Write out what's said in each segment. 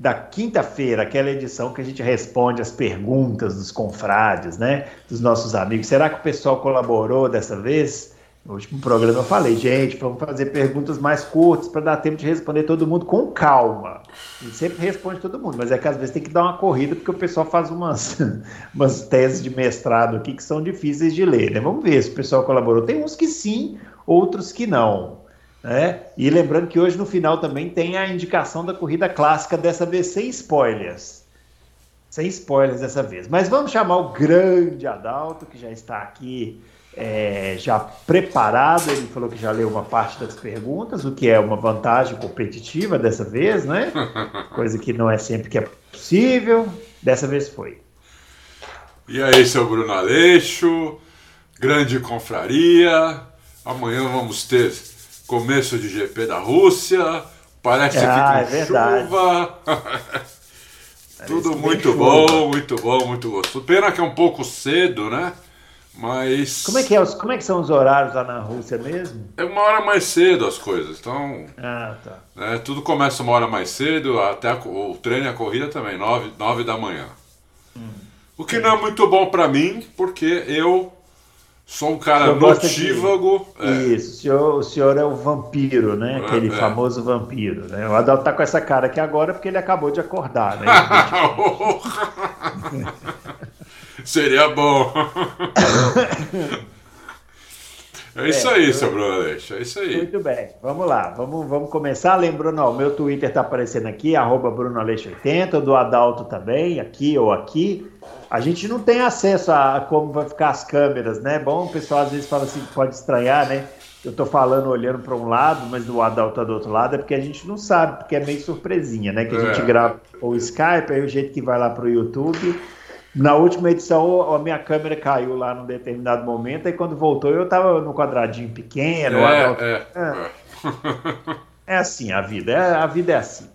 da quinta-feira, aquela edição que a gente responde as perguntas dos confrades, né? Dos nossos amigos. Será que o pessoal colaborou dessa vez? No último programa eu falei, gente, vamos fazer perguntas mais curtas para dar tempo de responder todo mundo com calma. A gente sempre responde todo mundo, mas é que às vezes tem que dar uma corrida porque o pessoal faz umas, umas teses de mestrado aqui que são difíceis de ler, né? Vamos ver se o pessoal colaborou. Tem uns que sim, outros que não. Né? E lembrando que hoje no final também tem a indicação da corrida clássica, dessa vez sem spoilers. Sem spoilers dessa vez. Mas vamos chamar o grande Adalto, que já está aqui é, já preparado. Ele falou que já leu uma parte das perguntas, o que é uma vantagem competitiva dessa vez, né? Coisa que não é sempre que é possível. Dessa vez foi. E aí, seu Bruno Aleixo, grande confraria. Amanhã vamos ter começo de GP da Rússia, parece ah, que com é chuva. Tudo muito bom, muito bom, muito gostoso. Pena que é um pouco cedo, né? Mas. Como é que, é como é que são os horários lá na Rússia mesmo? É uma hora mais cedo as coisas. Então. Ah, tá. Né, tudo começa uma hora mais cedo, até a, o treino e a corrida também, nove, nove da manhã. Hum, o que não é muito bom para mim, porque eu Sou um cara notívago. De... É. Isso, o senhor, o senhor é o vampiro, né? É, Aquele é. famoso vampiro. Né? O Adalto tá com essa cara aqui agora porque ele acabou de acordar, né? Seria bom. É isso é, aí, seu Bruno Aleixo, é isso aí. Muito bem, vamos lá, vamos, vamos começar. Lembrando, ó, o meu Twitter está aparecendo aqui, arroba Bruno Aleixo 80, o do Adalto também, aqui ou aqui. A gente não tem acesso a como vai ficar as câmeras, né? Bom, o pessoal às vezes fala assim, pode estranhar, né? Eu estou falando olhando para um lado, mas o Adalto tá do outro lado, é porque a gente não sabe, porque é meio surpresinha, né? Que a gente é. grava o Skype, aí o jeito que vai lá para o YouTube na última edição, a minha câmera caiu lá num determinado momento, e quando voltou eu estava no quadradinho pequeno. É, é, é. é assim a vida, é, a vida é assim.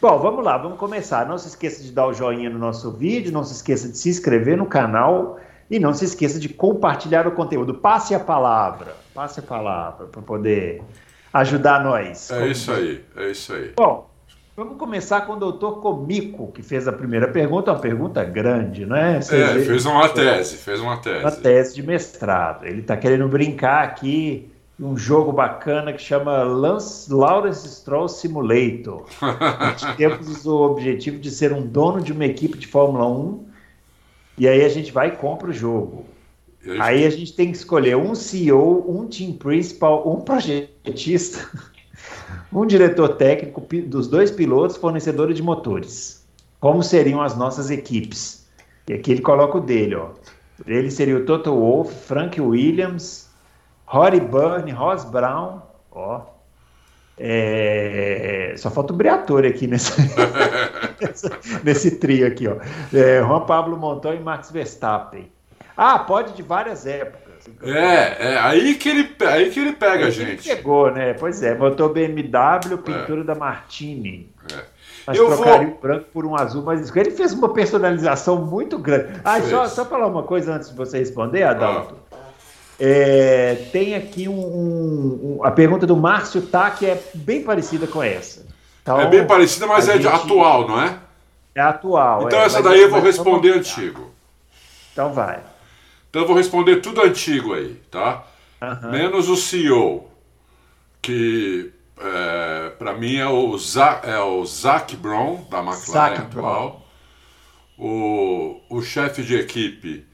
Bom, vamos lá, vamos começar. Não se esqueça de dar o joinha no nosso vídeo, não se esqueça de se inscrever no canal e não se esqueça de compartilhar o conteúdo. Passe a palavra, passe a palavra para poder ajudar nós. É isso aí, é isso aí. Bom, Vamos começar com o doutor Comico, que fez a primeira pergunta, uma pergunta grande, né? É, vê, fez uma tese, fez uma tese. Uma tese de mestrado. Ele está querendo brincar aqui um jogo bacana que chama Lance, Lawrence Stroll Simulator. temos o objetivo de ser um dono de uma equipe de Fórmula 1 e aí a gente vai e compra o jogo. Aí a gente tem que escolher um CEO, um team principal, um projetista um diretor técnico dos dois pilotos fornecedores de motores. Como seriam as nossas equipes? E aqui ele coloca o dele, ó. Ele seria o Toto Wolff, Frank Williams, Rory Byrne, Ross Brown, ó. É... Só falta o Briatore aqui nesse, nesse trio aqui, ó. É, Juan Pablo Montoya e Max Verstappen. Ah, pode de várias épocas. É, é aí que ele, aí que ele pega a gente. Ele pegou, né? Pois é, motor BMW, pintura é. da Martini. É. Mas eu trocaria vou... o branco por um azul mais Ele fez uma personalização muito grande. Ah, só, só falar uma coisa antes de você responder, Adalto. Ah. É, tem aqui um, um, um, a pergunta do Márcio Tá, que é bem parecida com essa. Então, é bem parecida, mas é gente... atual, não é? É atual. Então é, essa daí eu vou responder antigo. Então vai. Então eu vou responder tudo antigo aí, tá? Uhum. Menos o CEO, que é, para mim é o, Zach, é o Zach Brown, da McLaren Zach atual. O, o chefe de equipe,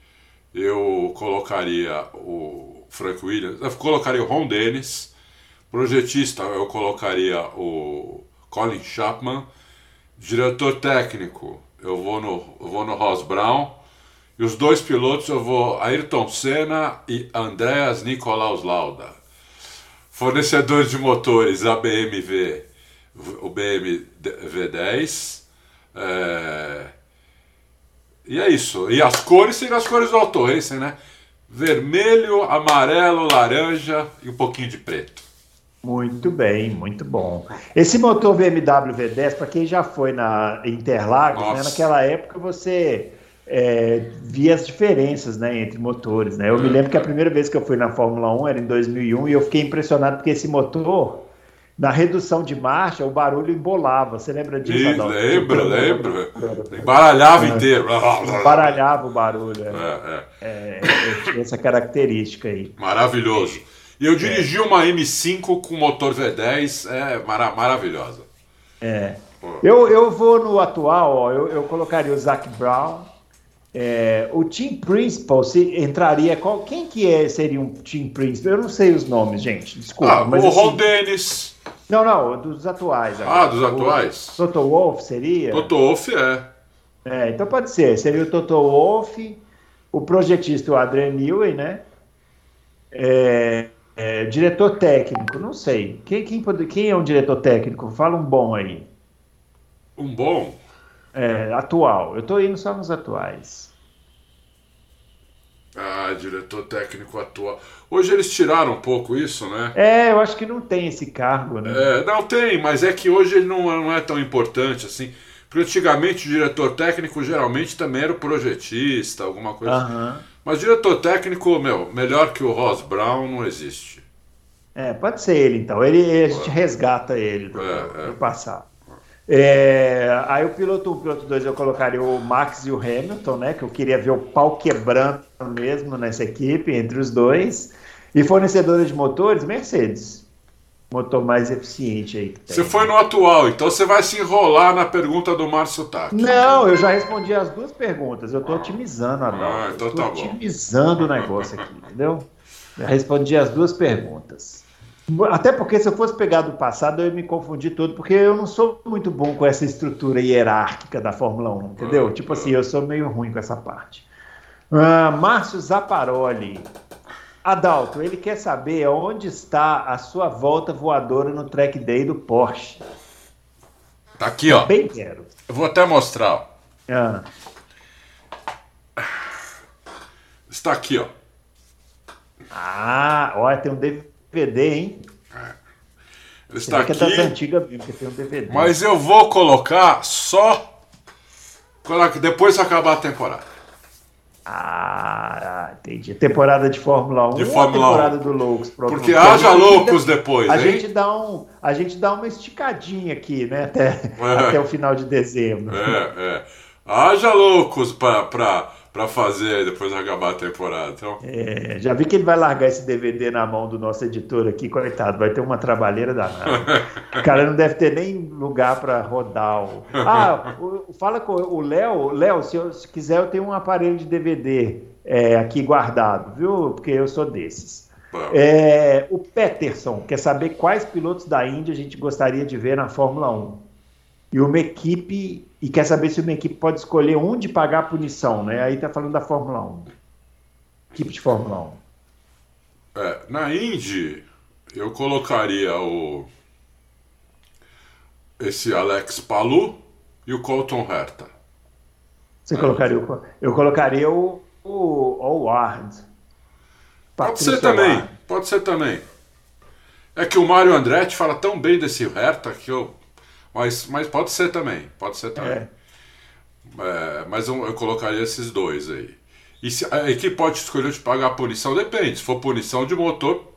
eu colocaria o Frank Williams, eu colocaria o Ron Dennis. Projetista, eu colocaria o Colin Chapman. Diretor técnico, eu vou no, eu vou no Ross Brown. E os dois pilotos eu vou Ayrton Senna e Andreas Nicolaus Lauda. Fornecedores de motores a BMW, o BMW 10. É... E é isso. E as cores seriam as cores do Auto Racing, né? Vermelho, amarelo, laranja e um pouquinho de preto. Muito bem, muito bom. Esse motor BMW V10, para quem já foi na Interlagos, né, naquela época você é, via as diferenças né, entre motores. Né? Eu é. me lembro que a primeira vez que eu fui na Fórmula 1 era em 2001 e eu fiquei impressionado porque esse motor, na redução de marcha, o barulho embolava. Você lembra disso, Sim, Lembro, lembro. Embaralhava é. inteiro. Embaralhava o barulho. É, é. é tinha essa característica aí. Maravilhoso. E eu dirigi uma M5 com motor V10, é mara maravilhosa. É. Eu, eu vou no atual, ó, eu, eu colocaria o Zac Brown, é, o Team Principal se entraria. Qual, quem que é, seria um Team Principal? Eu não sei os nomes, gente. Desculpa. Ah, mas, o assim, Ron Dennis. Não, não, dos atuais. Agora. Ah, dos atuais? O Toto Wolff seria? Toto Wolff é. É, então pode ser. Seria o Toto Wolff, o projetista o Adrian Newey, né? É, é, diretor técnico, não sei. Quem, quem, pode, quem é um diretor técnico? Fala um bom aí. Um bom? É, atual. Eu estou indo só nos atuais. Ah, diretor técnico atual. Hoje eles tiraram um pouco isso, né? É, eu acho que não tem esse cargo, né? É, não tem, mas é que hoje ele não, não é tão importante assim. Porque antigamente o diretor técnico geralmente também era o projetista, alguma coisa assim. Mas diretor técnico, meu, melhor que o Ross Brown não existe. É, pode ser ele então. Ele, a gente resgata ele do, é, do é. passado. É, aí o piloto 1, o piloto 2 eu colocaria o Max e o Hamilton, né? Que eu queria ver o pau quebrando mesmo nessa equipe, entre os dois. E fornecedora de motores, Mercedes. Motor mais eficiente aí. Você foi no atual, então você vai se enrolar na pergunta do Márcio Taki. Não, eu já respondi as duas perguntas. Eu estou otimizando a Ah, então tá bom. otimizando o negócio aqui, entendeu? Já respondi as duas perguntas. Até porque se eu fosse pegar do passado, eu ia me confundir todo, porque eu não sou muito bom com essa estrutura hierárquica da Fórmula 1, entendeu? Tipo assim, eu sou meio ruim com essa parte. Uh, Márcio Zaparoli. Adalto, ele quer saber onde está a sua volta voadora no track day do Porsche. Tá aqui, ó. Bem quero. Eu vou até mostrar. Ah. Está aqui, ó. Ah, olha, tem um DVD DVD, hein? É. Está aqui. Que é das antigas mesmo, que tem um DVD. Mas eu vou colocar só depois que acabar a temporada. Ah, entendi. Temporada de Fórmula 1 de Fórmula temporada 1. do Loucos. Porque haja loucos depois, a hein? Gente dá um, a gente dá uma esticadinha aqui, né? Até, é. até o final de dezembro. É, é. Haja loucos para para fazer depois de acabar a temporada. Então... É, já vi que ele vai largar esse DVD na mão do nosso editor aqui, coitado, vai ter uma trabalheira danada. o cara não deve ter nem lugar para rodar. O... Ah, o, fala com o Léo, Léo, se, se, quiser eu tenho um aparelho de DVD é, aqui guardado, viu? Porque eu sou desses. É, o Peterson quer saber quais pilotos da Índia a gente gostaria de ver na Fórmula 1 e uma equipe e quer saber se uma equipe pode escolher onde pagar a punição, né? Aí tá falando da Fórmula 1. Equipe de Fórmula 1. É, na Indy, eu colocaria o esse Alex Palu e o Colton Herta. Você é. colocaria o eu colocaria o o Howard. Pode ser também, pode ser também. É que o Mário Andretti fala tão bem desse Herta que eu mas, mas pode ser também, pode ser também. É. É, mas eu, eu, colocaria esses dois aí. E se, a equipe pode escolher de pagar a punição? Depende. Se for punição de motor,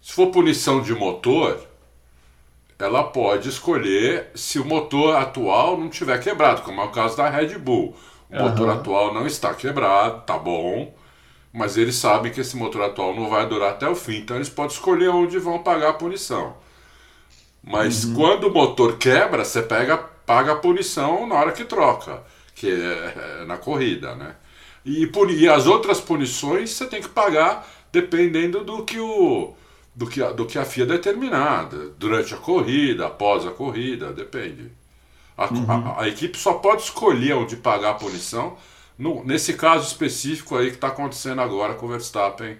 se for punição de motor, ela pode escolher se o motor atual não tiver quebrado, como é o caso da Red Bull. O uhum. motor atual não está quebrado, tá bom, mas eles sabem que esse motor atual não vai durar até o fim, então eles podem escolher onde vão pagar a punição. Mas uhum. quando o motor quebra, você pega, paga a punição na hora que troca, que é, é na corrida, né? E, e as outras punições você tem que pagar dependendo do que o do que, a, do que a FIA determinar, durante a corrida, após a corrida, depende. A, uhum. a, a, equipe só pode escolher onde pagar a punição, no, nesse caso específico aí que está acontecendo agora com o Verstappen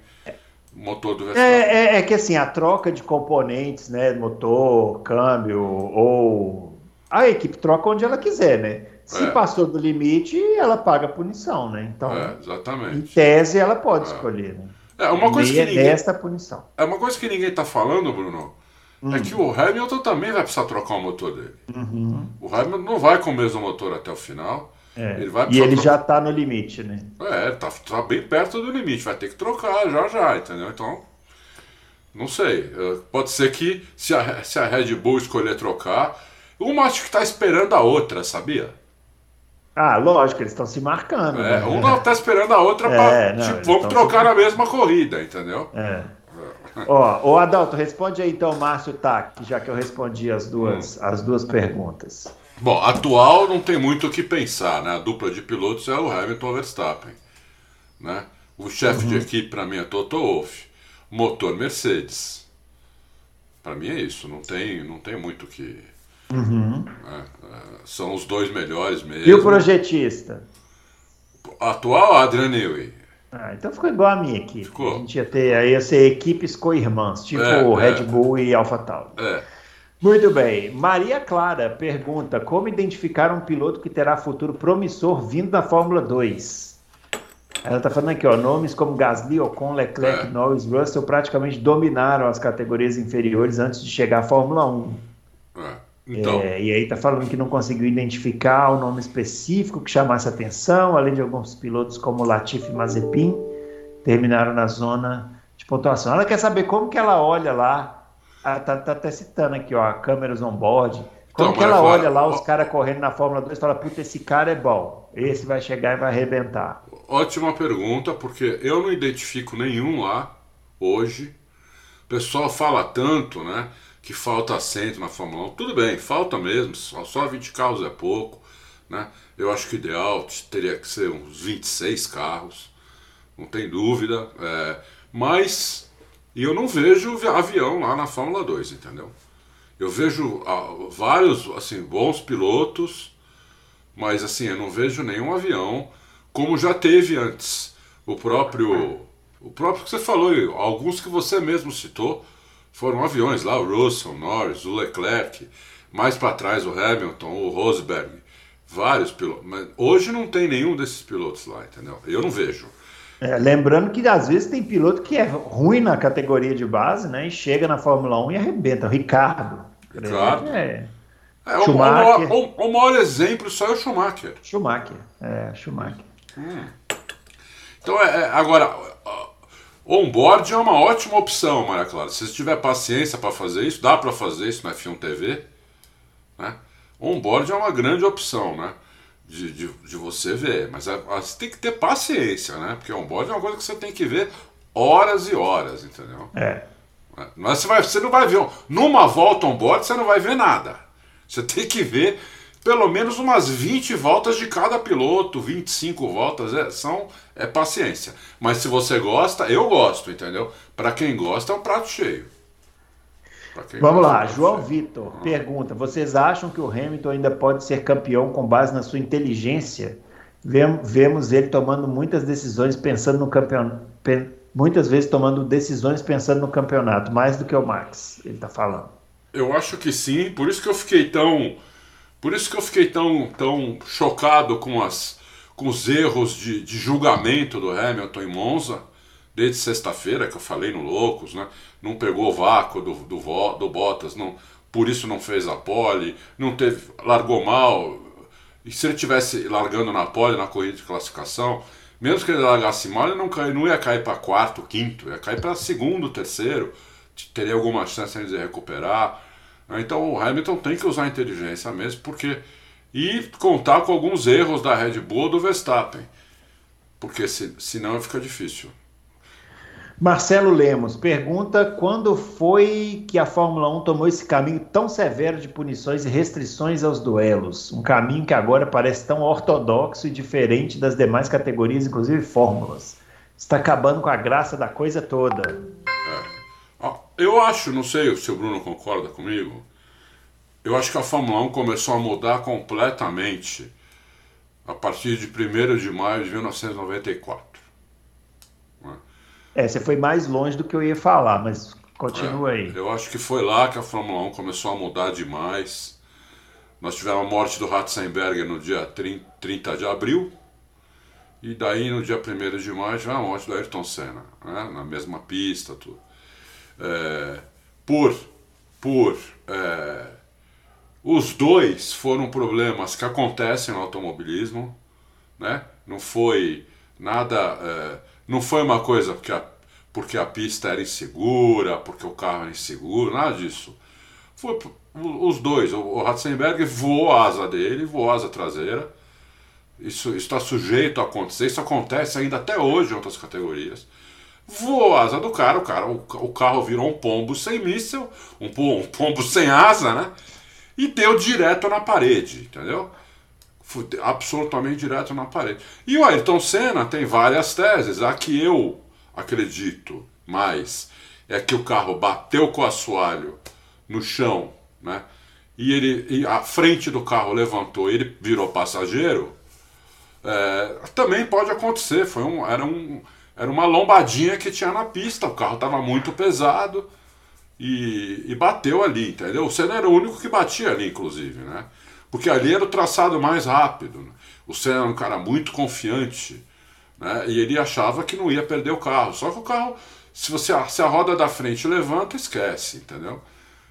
motor do Verstappen. É, é, é, que assim, a troca de componentes, né, motor, câmbio, ou a equipe troca onde ela quiser, né? Se é. passou do limite, ela paga punição, né? Então, é, exatamente. em tese, ela pode é. escolher. Né? É uma coisa que ninguém, desta punição. É uma coisa que ninguém está falando, Bruno. É hum. É que o Hamilton também vai precisar trocar o motor dele. Uhum. O Hamilton não vai com o mesmo motor até o final. É. Ele vai e ele trocar... já está no limite, né? É, tá, tá bem perto do limite. Vai ter que trocar já já, entendeu? Então, não sei. É, pode ser que se a, se a Red Bull escolher trocar, uma acho que está esperando a outra, sabia? Ah, lógico, eles estão se marcando. É, né? Uma está esperando a outra é, para. Tipo, vamos trocar se... na mesma corrida, entendeu? É. Ó, o Adalto, responde aí então, Márcio Tac, já que eu respondi as duas, hum. as duas perguntas. Bom, atual não tem muito o que pensar, né? A dupla de pilotos é o Hamilton Verstappen, né? O chefe uhum. de equipe para mim é Toto Wolff. Motor Mercedes. Para mim é isso, não tem, não tem muito o que Uhum. É, é, são os dois melhores mesmo. E o projetista? Atual, Adrian Newey. Ah, então ficou igual a minha equipe. Ficou. A gente ia ter, aí ia ser equipes co-irmãs, tipo é, Red é. Bull e AlphaTauri. É. Muito bem. Maria Clara pergunta: como identificar um piloto que terá futuro promissor vindo da Fórmula 2? Ela está falando aqui, ó, nomes como Gasly, Ocon, Leclerc, é. Norris, Russell praticamente dominaram as categorias inferiores antes de chegar à Fórmula 1. É. Então. É, e aí está falando que não conseguiu identificar o nome específico que chamasse atenção, além de alguns pilotos como Latifi e Mazepin, terminaram na zona de pontuação. Ela quer saber como que ela olha lá, está tá, tá até citando aqui, ó, câmeras on-board, como então, que ela olha lá os caras correndo na Fórmula 2 e fala, puta, esse cara é bom, esse vai chegar e vai arrebentar. Ótima pergunta, porque eu não identifico nenhum lá hoje. O pessoal fala tanto, né? que falta assento na Fórmula 1. Tudo bem, falta mesmo, só, só 20 carros é pouco. Né? Eu acho que o ideal teria que ser uns 26 carros, não tem dúvida. É, mas eu não vejo avião lá na Fórmula 2, entendeu? Eu vejo ah, vários assim bons pilotos, mas assim eu não vejo nenhum avião como já teve antes. O próprio, o próprio que você falou, alguns que você mesmo citou, foram aviões lá, o Russell, o Norris, o Leclerc, mais para trás o Hamilton, o Rosberg, vários pilotos. Mas hoje não tem nenhum desses pilotos lá, entendeu? Eu não vejo. É, lembrando que às vezes tem piloto que é ruim na categoria de base, né? E chega na Fórmula 1 e arrebenta. O Ricardo. Ricardo. É, é o, maior, o, o, maior exemplo só é o Schumacher. Schumacher, é, Schumacher. Hum. Então, é, é agora, On-board é uma ótima opção, Maria Clara. Se você tiver paciência para fazer isso, dá para fazer isso na F1 TV. Né? On-board é uma grande opção, né? De, de, de você ver. Mas é, você tem que ter paciência, né? Porque on-board é uma coisa que você tem que ver horas e horas, entendeu? É. Mas você, vai, você não vai ver. Numa volta on-board, você não vai ver nada. Você tem que ver pelo menos umas 20 voltas de cada piloto, 25 voltas, é, são é paciência. Mas se você gosta, eu gosto, entendeu? Para quem gosta é um prato cheio. Vamos lá, é João cheio. Vitor ah. pergunta: vocês acham que o Hamilton ainda pode ser campeão com base na sua inteligência? Vemos ele tomando muitas decisões pensando no campeonato, muitas vezes tomando decisões pensando no campeonato, mais do que o Max, ele está falando. Eu acho que sim, por isso que eu fiquei tão por isso que eu fiquei tão, tão chocado com, as, com os erros de, de julgamento do Hamilton em Monza, desde sexta-feira, que eu falei no Loucos, né? não pegou o vácuo do, do, do Bottas, não, por isso não fez a pole, não teve, largou mal. E se ele tivesse largando na pole na corrida de classificação, mesmo que ele largasse mal, ele não, cai, não ia cair para quarto, quinto, ia cair para segundo, terceiro, teria alguma chance de recuperar. Então o Hamilton tem que usar a inteligência mesmo, porque e contar com alguns erros da Red Bull ou do Verstappen, porque se, senão fica difícil. Marcelo Lemos pergunta quando foi que a Fórmula 1 tomou esse caminho tão severo de punições e restrições aos duelos? Um caminho que agora parece tão ortodoxo e diferente das demais categorias, inclusive fórmulas. Está acabando com a graça da coisa toda. É. Eu acho, não sei se o Bruno concorda comigo, eu acho que a Fórmula 1 começou a mudar completamente a partir de 1 de maio de 1994. É, você foi mais longe do que eu ia falar, mas continua é, aí. Eu acho que foi lá que a Fórmula 1 começou a mudar demais. nós tivemos a morte do Ratzenberger no dia 30 de abril, e daí no dia 1 de maio já a morte do Ayrton Senna, né? na mesma pista, tudo. É, por por é, os dois foram problemas que acontecem no automobilismo, né? Não foi nada, é, não foi uma coisa porque a, porque a pista era insegura, porque o carro era inseguro, nada disso. Foi os dois. O Ratzenberger voou a asa dele, voou a asa traseira. Isso está sujeito a acontecer. Isso acontece ainda até hoje em outras categorias. Voou a asa do cara, o, cara, o, o carro virou um pombo sem míssel, um, um pombo sem asa, né? E deu direto na parede, entendeu? Absolutamente direto na parede. E o Ayrton Senna tem várias teses. A que eu acredito mais é que o carro bateu com o assoalho no chão, né? E ele e a frente do carro levantou, ele virou passageiro. É, também pode acontecer. Foi um, era, um, era uma lombadinha que tinha na pista. O carro estava muito pesado e, e, bateu ali, entendeu? O Senna era o único que batia ali, inclusive, né? Porque ali era o traçado mais rápido. Né? O Senna era um cara muito confiante, né? E ele achava que não ia perder o carro. Só que o carro, se você se a roda da frente levanta, esquece, entendeu?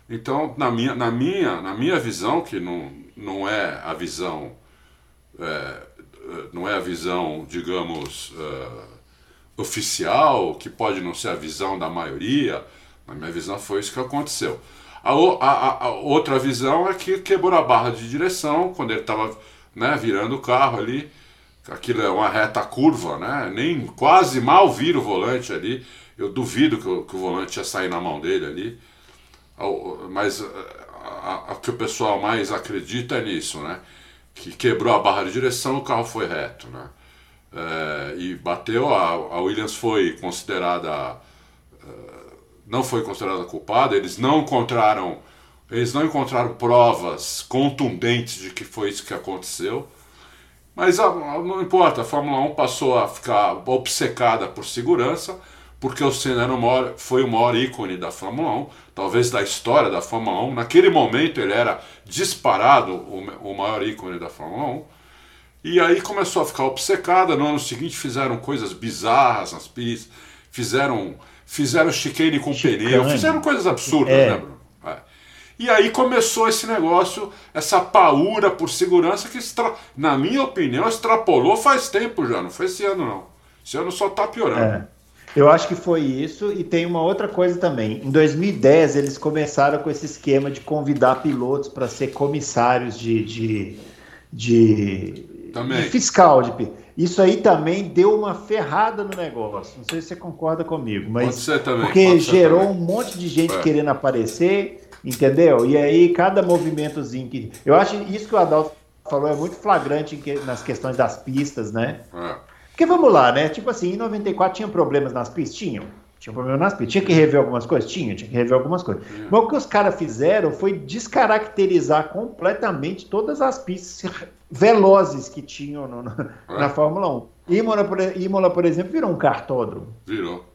Então, na minha, na minha, na minha visão, que não, não é a visão, é, não é a visão, digamos, uh, oficial, que pode não ser a visão da maioria, na minha visão foi isso que aconteceu. A, a, a outra visão é que quebrou a barra de direção quando ele estava né, virando o carro ali. Aquilo é uma reta curva, né? Nem quase mal vira o volante ali. Eu duvido que o, que o volante ia sair na mão dele ali mas o que o pessoal mais acredita é nisso, né? Que quebrou a barra de direção, o carro foi reto, né? É, e bateu, a, a, Williams foi considerada, não foi considerada culpada, eles não encontraram, eles não encontraram provas contundentes de que foi isso que aconteceu, mas a, não importa, a Fórmula 1 passou a ficar obcecada por segurança, porque o Senna era o maior, foi o maior ícone da Fórmula 1, talvez da história da Fórmula 1. Naquele momento ele era disparado o, o maior ícone da Fórmula 1. E aí começou a ficar obcecada. No ano seguinte fizeram coisas bizarras nas pistas, fizeram, fizeram chicane com Chicane. pneu, fizeram coisas absurdas, é. né, Bruno? É. E aí começou esse negócio, essa paura por segurança que, extra... na minha opinião, extrapolou faz tempo já, não foi esse ano não. Esse ano só está piorando. É. Eu acho que foi isso, e tem uma outra coisa também. Em 2010, eles começaram com esse esquema de convidar pilotos para ser comissários de, de, de, de, fiscal. De, isso aí também deu uma ferrada no negócio. Não sei se você concorda comigo, mas. Pode ser também. Porque gerou também. um monte de gente é. querendo aparecer, entendeu? E aí, cada movimentozinho que. Eu acho isso que o Adalto falou é muito flagrante nas questões das pistas, né? É. Porque vamos lá, né? Tipo assim, em 94 tinha problemas nas pistas? Tinham. Tinha problema nas pistas. Tinha que rever algumas coisas? Tinha, tinha que rever algumas coisas. É. Mas o que os caras fizeram foi descaracterizar completamente todas as pistas velozes que tinham no, no, é. na Fórmula 1. Imola por, Imola, por exemplo, virou um cartódromo. Virou.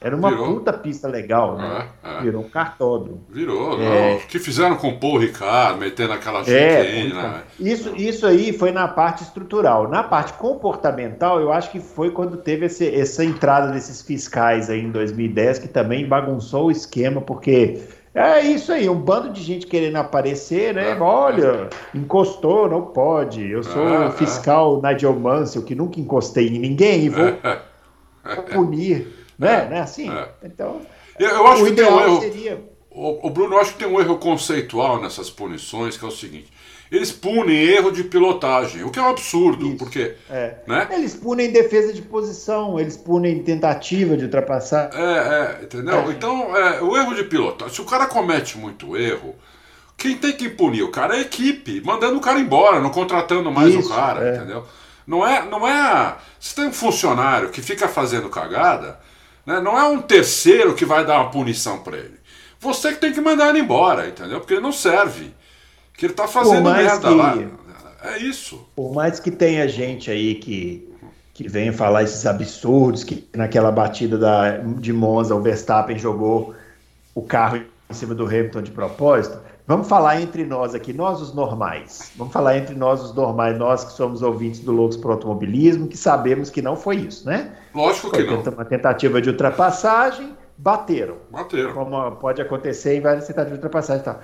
Era uma Virou. puta pista legal, né? É, é. Virou um cartódromo. Virou. É. O que fizeram com o Paul Ricard, metendo aquela é, né? Isso, isso aí foi na parte estrutural. Na parte comportamental, eu acho que foi quando teve esse, essa entrada desses fiscais aí em 2010, que também bagunçou o esquema, porque é isso aí, um bando de gente querendo aparecer, né? É, Olha, é. encostou, não pode. Eu sou é, é. fiscal Nigel Mansell, que nunca encostei em ninguém e vou punir né? É, né? Assim, é. então. Eu, acho que tem um erro. Seria... O, o, Bruno, eu acho que tem um erro conceitual nessas punições, que é o seguinte. Eles punem erro de pilotagem, o que é um absurdo, Isso, porque. É. Né? Eles punem defesa de posição, eles punem tentativa de ultrapassar. É, é entendeu? É. Então, é, o erro de pilotagem, se o cara comete muito erro, quem tem que punir o cara é a equipe, mandando o cara embora, não contratando mais Isso, o cara, é. entendeu? Não é, não é. Se tem um funcionário que fica fazendo cagada, né? Não é um terceiro que vai dar uma punição para ele. Você que tem que mandar ele embora, entendeu? Porque ele não serve. Que ele está fazendo merda que, lá. É isso. Por mais que tenha gente aí que, que venha falar esses absurdos, que naquela batida da, de Monza o Verstappen jogou o carro em cima do Hamilton de propósito, Vamos falar entre nós aqui, nós os normais. Vamos falar entre nós os normais, nós que somos ouvintes do Loucos para o Automobilismo, que sabemos que não foi isso, né? Lógico que foi não. Uma tentativa de ultrapassagem, bateram. Bateram. Como pode acontecer em várias tentativas de ultrapassagem e tal.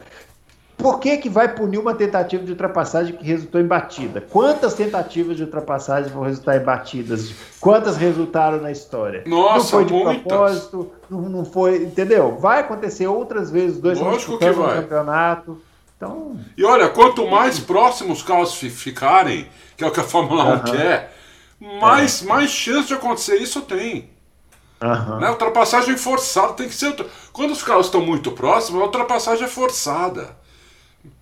Por que, que vai punir uma tentativa de ultrapassagem que resultou em batida? Quantas tentativas de ultrapassagem vão resultar em batidas? Quantas resultaram na história? Nossa, não foi de muitas. propósito, não, não foi, entendeu? Vai acontecer outras vezes, dois Lógico que vai. campeonato. Então, E olha, quanto mais próximos os carros fi- ficarem, que é o que a Fórmula 1 Aham. quer, mais, mais chance de acontecer isso tem. aham. Né? Ultrapassagem forçada tem que ser. Quando os carros estão muito próximos, a ultrapassagem é forçada.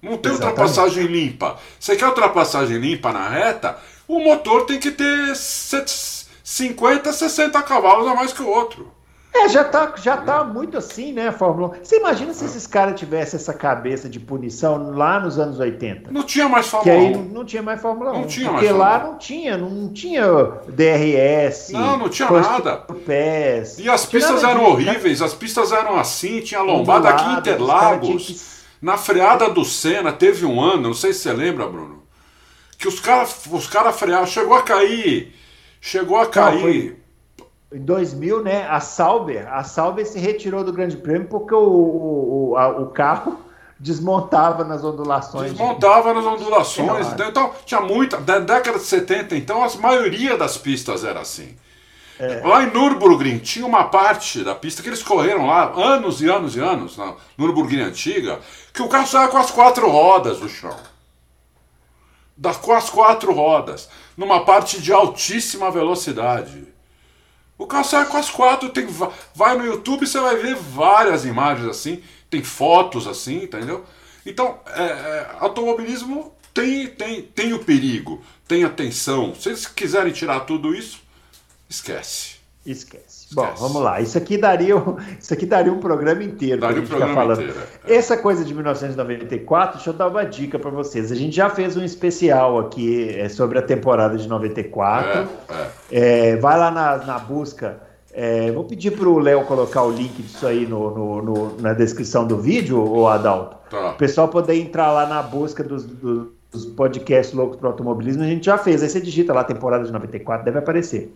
Não tem Exatamente. ultrapassagem limpa. Você quer ultrapassagem limpa na reta? O motor tem que ter set- 50, 60 cavalos a mais que o outro. É, já tá, já tá muito assim, né, Fórmula 1. Você imagina se esses caras tivessem essa cabeça de punição lá nos anos 80? Não tinha mais Que Fórmula aí 1. não, não tinha mais Fórmula 1. Não tinha mais porque lá Fórmula 1. não tinha, não tinha DRS. Não, não tinha nada. Pés, E as tinha pistas eram disso, horríveis, as pistas eram assim, tinha né? lombada aqui em Interlagos. Na freada do Senna, teve um ano, não sei se você lembra, Bruno, que os caras os cara frearam, chegou a cair, chegou a cair. foi- Em 2000, né, a Sauber, a Sauber se retirou do Grande Prêmio porque o, o, a- o carro desmontava nas ondulações. Desmontava nas ondulações. Então, então, tinha muita. Da década de 70, então, a maioria das pistas era assim. É. Lá em Nürburgring tinha uma parte da pista que eles correram lá anos e anos e anos, na Nürburgring antiga, que o carro saia com as quatro rodas do chão. Da, com as quatro rodas, numa parte de altíssima velocidade. O carro sai com as quatro, tem, va- vai no YouTube você vai ver várias imagens assim, tem fotos assim, entendeu? Então, é, é, automobilismo tem, tem, tem o perigo, tem a tensão. Se eles quiserem tirar tudo isso, esquece. Esquece. Bom, vamos lá. Isso aqui daria, um- isso aqui daria um programa inteiro Daria um gente ficar programa falando. inteiro, é. Essa coisa de 1994, deixa eu dar uma dica para vocês. A gente já fez um especial aqui é, sobre a temporada de 94. É, é. É, vai lá na, na busca. é, vou pedir para o Léo colocar o link disso aí no, no- no- na descrição do vídeo, o Adalto. Tá. O pessoal poder entrar lá na busca dos, dos- dos podcasts loucos para automobilismo, a gente já fez. Aí você digita lá temporada de 94, deve aparecer.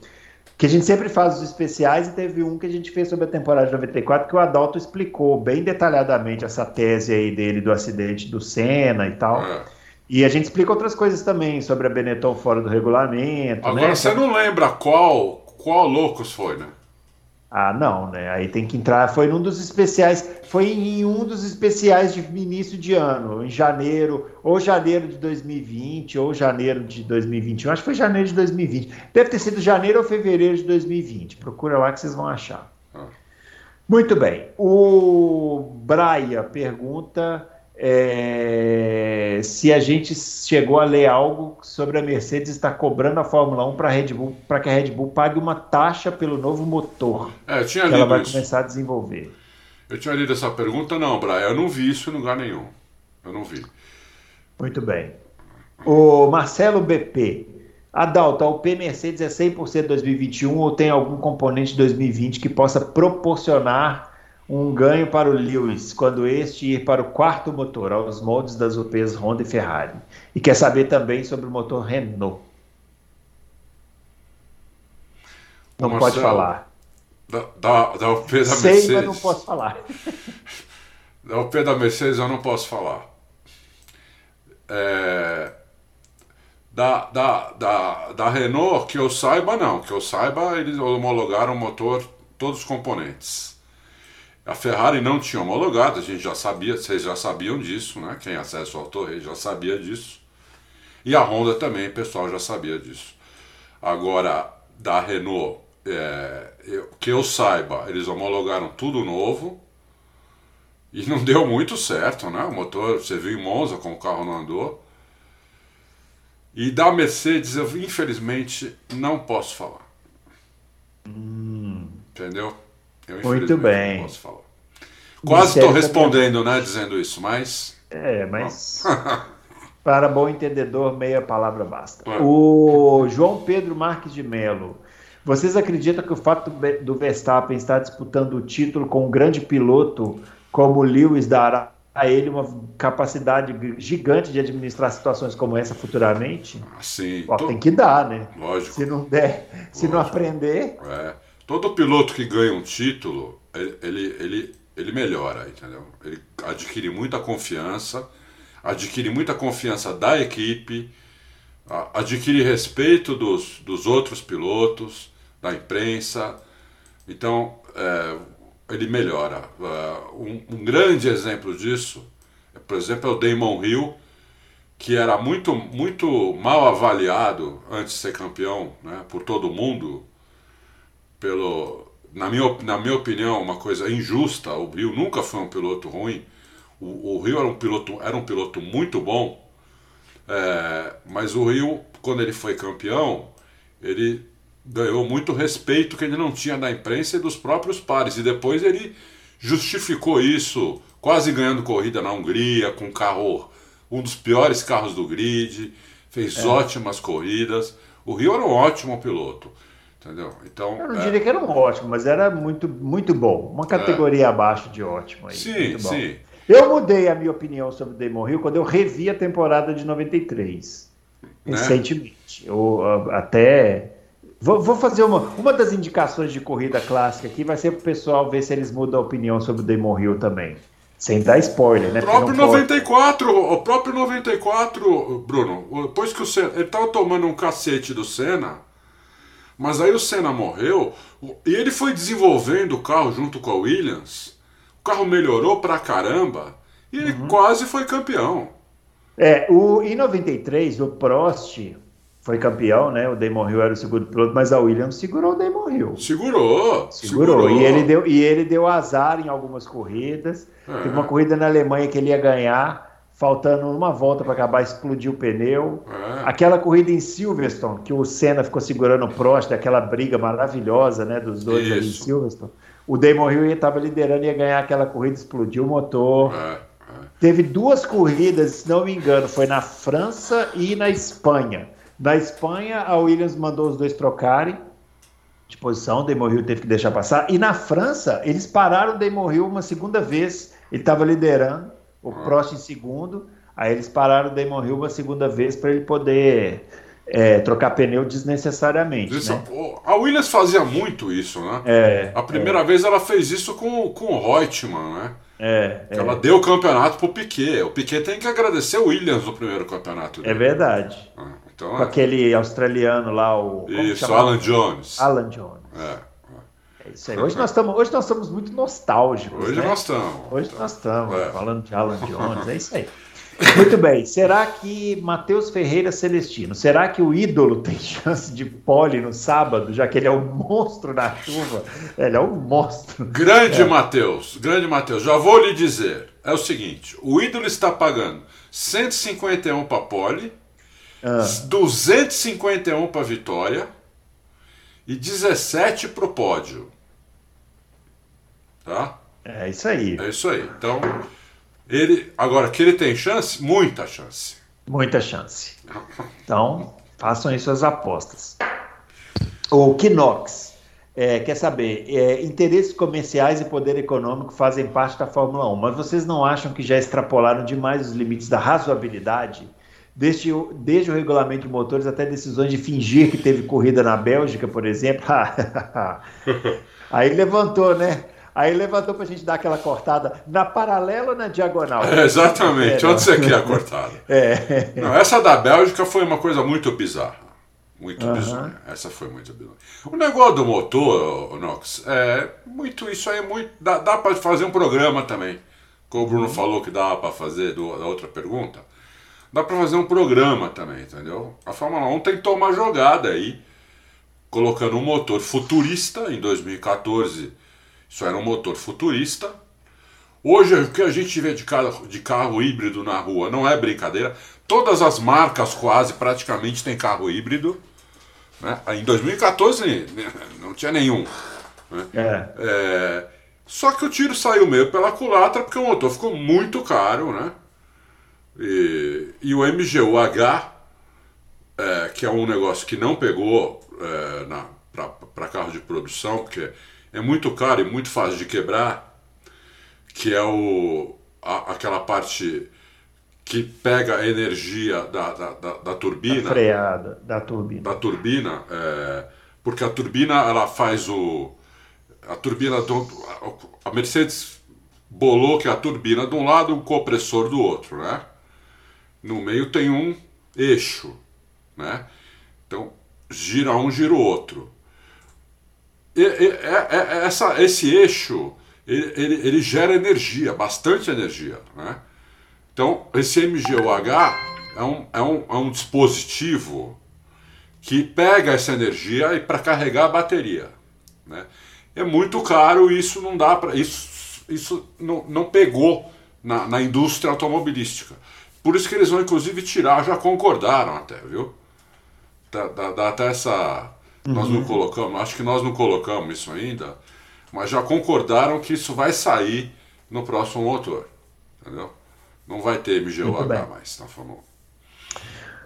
Que a gente sempre faz os especiais e teve um que a gente fez sobre a temporada de 94 que o Adalto explicou bem detalhadamente essa tese aí dele do acidente do Senna e tal. É. E a gente explica outras coisas também sobre a Benetton fora do regulamento. Agora né? você não lembra qual, qual Loucos foi, né? Ah, não, né? Aí tem que entrar. Foi num dos especiais. Foi em um dos especiais de início de ano, em janeiro, ou janeiro de 2020, ou janeiro de 2021. Acho que foi janeiro de 2020. Deve ter sido janeiro ou fevereiro de 2020. Procura lá que vocês vão achar. Ah. Muito bem. O Braia pergunta é, se a gente chegou a ler algo sobre a Mercedes estar cobrando a Fórmula 1 para Red Bull, para que a Red Bull pague uma taxa pelo novo motor É, que ela vai isso. começar a desenvolver. Eu tinha lido essa pergunta, não, Brian. Eu não vi isso em lugar nenhum. Eu não vi. Muito bem. O Marcelo BP. Adalto, a UP Mercedes é 100% 2021 ou tem algum componente de 2020 que possa proporcionar um ganho para o Lewis quando este ir para o quarto motor, aos moldes das UPs Honda e Ferrari? E quer saber também sobre o motor Renault. Não Ô, pode Marcelo, falar. Da, da, da UP da Sei, Mercedes. mas não posso falar. Da UP da Mercedes eu não posso falar. É, da, da, da, da Renault, que eu saiba, não. Que eu saiba, eles homologaram o motor, todos os componentes. A Ferrari não tinha homologado, a gente já sabia, vocês já sabiam disso, né? Quem acessa o Autorei já sabia disso. E a Honda também, o pessoal já sabia disso. Agora, da Renault, é, eu- que eu saiba, eles homologaram tudo novo. E não deu muito certo, né? O motor, você viu em Monza como o carro não andou. E da Mercedes, eu infelizmente não posso falar. Entendeu? Eu. Muito bem. posso falar. Quase estou respondendo, né? Dizendo isso, mas. É, mas para bom entendedor, meia palavra basta. É. O João Pedro Marques de Melo. Vocês acreditam que o fato do Verstappen estar disputando o título com um grande piloto como o Lewis dará a ele uma capacidade gigante de administrar situações como essa futuramente, Sim. Ó, tem que dar, né? Lógico. Se não der, se Lógico. não aprender. É. Todo piloto que ganha um título, ele, ele, ele, melhora, entendeu? Ele adquire muita confiança, adquire muita confiança da equipe, adquire respeito dos, dos outros pilotos, da imprensa. Então, é, ele melhora. Uh, um, um, grande exemplo disso, por exemplo, é o Damon Hill, que era muito, muito mal avaliado antes de ser campeão né, por todo mundo, pelo, na, minha, na minha opinião, uma coisa injusta. O Hill nunca foi um piloto ruim. O, o Hill era um piloto, era um piloto muito bom, é, mas o Hill, quando ele foi campeão, ele ganhou muito respeito que ele não tinha da imprensa e dos próprios pares. E depois ele justificou isso, quase ganhando corrida na Hungria, com um carro, um dos piores carros do grid, fez é. ótimas corridas. O Rio era um ótimo piloto. Entendeu? Então, Eu não é... diria que era um ótimo, mas era muito, muito bom. Uma categoria é. abaixo de ótimo. Aí. Sim, sim. Eu mudei a minha opinião sobre o Damon Hill quando eu revi a temporada de 93. Né? Recentemente. Eu, até Vou, vou, fazer uma, uma das indicações de corrida clássica aqui, vai ser para o pessoal ver se eles mudam a opinião sobre o Damon Hill também. Sem dar spoiler, né? O próprio 94, pode... o próprio 94, Bruno, depois que o Senna, ele tava tomando um cacete do Senna, mas aí o Senna morreu e ele foi desenvolvendo o carro junto com a Williams. O carro melhorou pra caramba e ele uhum. quase foi campeão. É, o, em 93, o Prost, foi campeão, né? O Damon Hill era o segundo piloto, mas a Williams segurou o Damon Hill. Segurou, segurou. segurou. E, ele deu, e ele deu azar em algumas corridas. É. Teve uma corrida na Alemanha que ele ia ganhar, faltando uma volta para acabar, explodiu o pneu. É. Aquela corrida em Silverstone, que o Senna ficou segurando o Prost, aquela briga maravilhosa né, dos dois Isso. ali em Silverstone. O Damon Hill estava liderando e ia ganhar aquela corrida, explodiu o motor. É, é. Teve duas corridas, se não me engano, foi na França e na Espanha da Espanha, a Williams mandou os dois trocarem de posição, o Damon Hill teve que deixar passar. E na França, eles pararam o Damon Hill uma segunda vez. Ele estava liderando, o ah. Prost em segundo. Aí eles pararam o Damon Hill uma segunda vez para ele poder é, trocar pneu desnecessariamente. Isso, né? A Williams fazia muito isso, né? É, a primeira é. vez ela fez isso com, com o Reutemann, né? É, é. Ela deu o campeonato pro Piquet. O Piquet tem que agradecer o Williams no primeiro campeonato. Dele. É verdade. Ah. Então, com é. aquele australiano lá, o. Isso, Alan Jones. Alan Jones. É. É isso aí. Hoje nós estamos, hoje nós estamos muito nostálgicos. Hoje né? nós estamos. Hoje nós estamos é. falando de Alan Jones, é isso aí. Muito bem. Será que Matheus Ferreira Celestino, será que o ídolo tem chance de pole no sábado, já que ele é um monstro na chuva? Ele é um monstro. Grande é. Matheus, grande Matheus. Já vou lhe dizer. É o seguinte: o ídolo está pagando 151 para pole ah. 251 para vitória e 17 para o pódio. Tá? É isso aí. É isso aí. Então, ele. Agora, que ele tem chance? Muita chance. Muita chance. Então, façam aí suas apostas. O Kinox é, quer saber, é, interesses comerciais e poder econômico fazem parte da Fórmula 1, mas vocês não acham que já extrapolaram demais os limites da razoabilidade? desde, desde o regulamento de motores até decisões de fingir que teve corrida na Bélgica, por exemplo. Aí levantou, né? Aí levantou para a gente dar aquela cortada na paralela ou na diagonal? É, exatamente, onde você quer a cortada? É. Não, essa da Bélgica foi uma coisa muito bizarra. Muito uhum. bizarra. Essa foi muito bizarra. O negócio do motor, Nox, é muito. Isso aí é muito. Dá, dá para fazer um programa também. Como o Bruno uhum. falou que dá para fazer do, da outra pergunta dá para fazer um programa também, entendeu? A Fórmula 1 tentou uma jogada aí, colocando um motor futurista em 2014. Isso era um motor futurista. Hoje o que a gente vê de carro, de carro híbrido na rua não é brincadeira. Todas as marcas quase praticamente têm carro híbrido. Né? Em 2014 não tinha nenhum. Né? É. É, só que o tiro saiu meio pela culatra porque o motor ficou muito caro, né? E, e o MGUH, é, que é um negócio que não pegou é, para carro de produção, porque é muito caro e muito fácil de quebrar, que é o, a, aquela parte que pega a energia da, da, da, da turbina. A freada da turbina. Da turbina, é, porque a turbina ela faz o. A turbina do, a Mercedes bolou que a turbina de um lado e o compressor do outro, né? No meio tem um eixo, né? Então gira um, gira o outro. E, é, é, essa, esse eixo ele, ele, ele, gera energia, bastante energia, né? Então esse MGUH é um, é um, é um dispositivo que pega essa energia e para carregar a bateria, né? É muito caro isso não dá para isso isso não, não pegou na, na indústria automobilística. Por isso que eles vão inclusive tirar, já concordaram até, viu? Dá, dá, dá até essa. Uhum. Nós não uhum. colocamos, acho que nós não colocamos isso ainda, mas já concordaram que isso vai sair no próximo motor. Entendeu? Não vai ter MGUH mais Fórmula 1.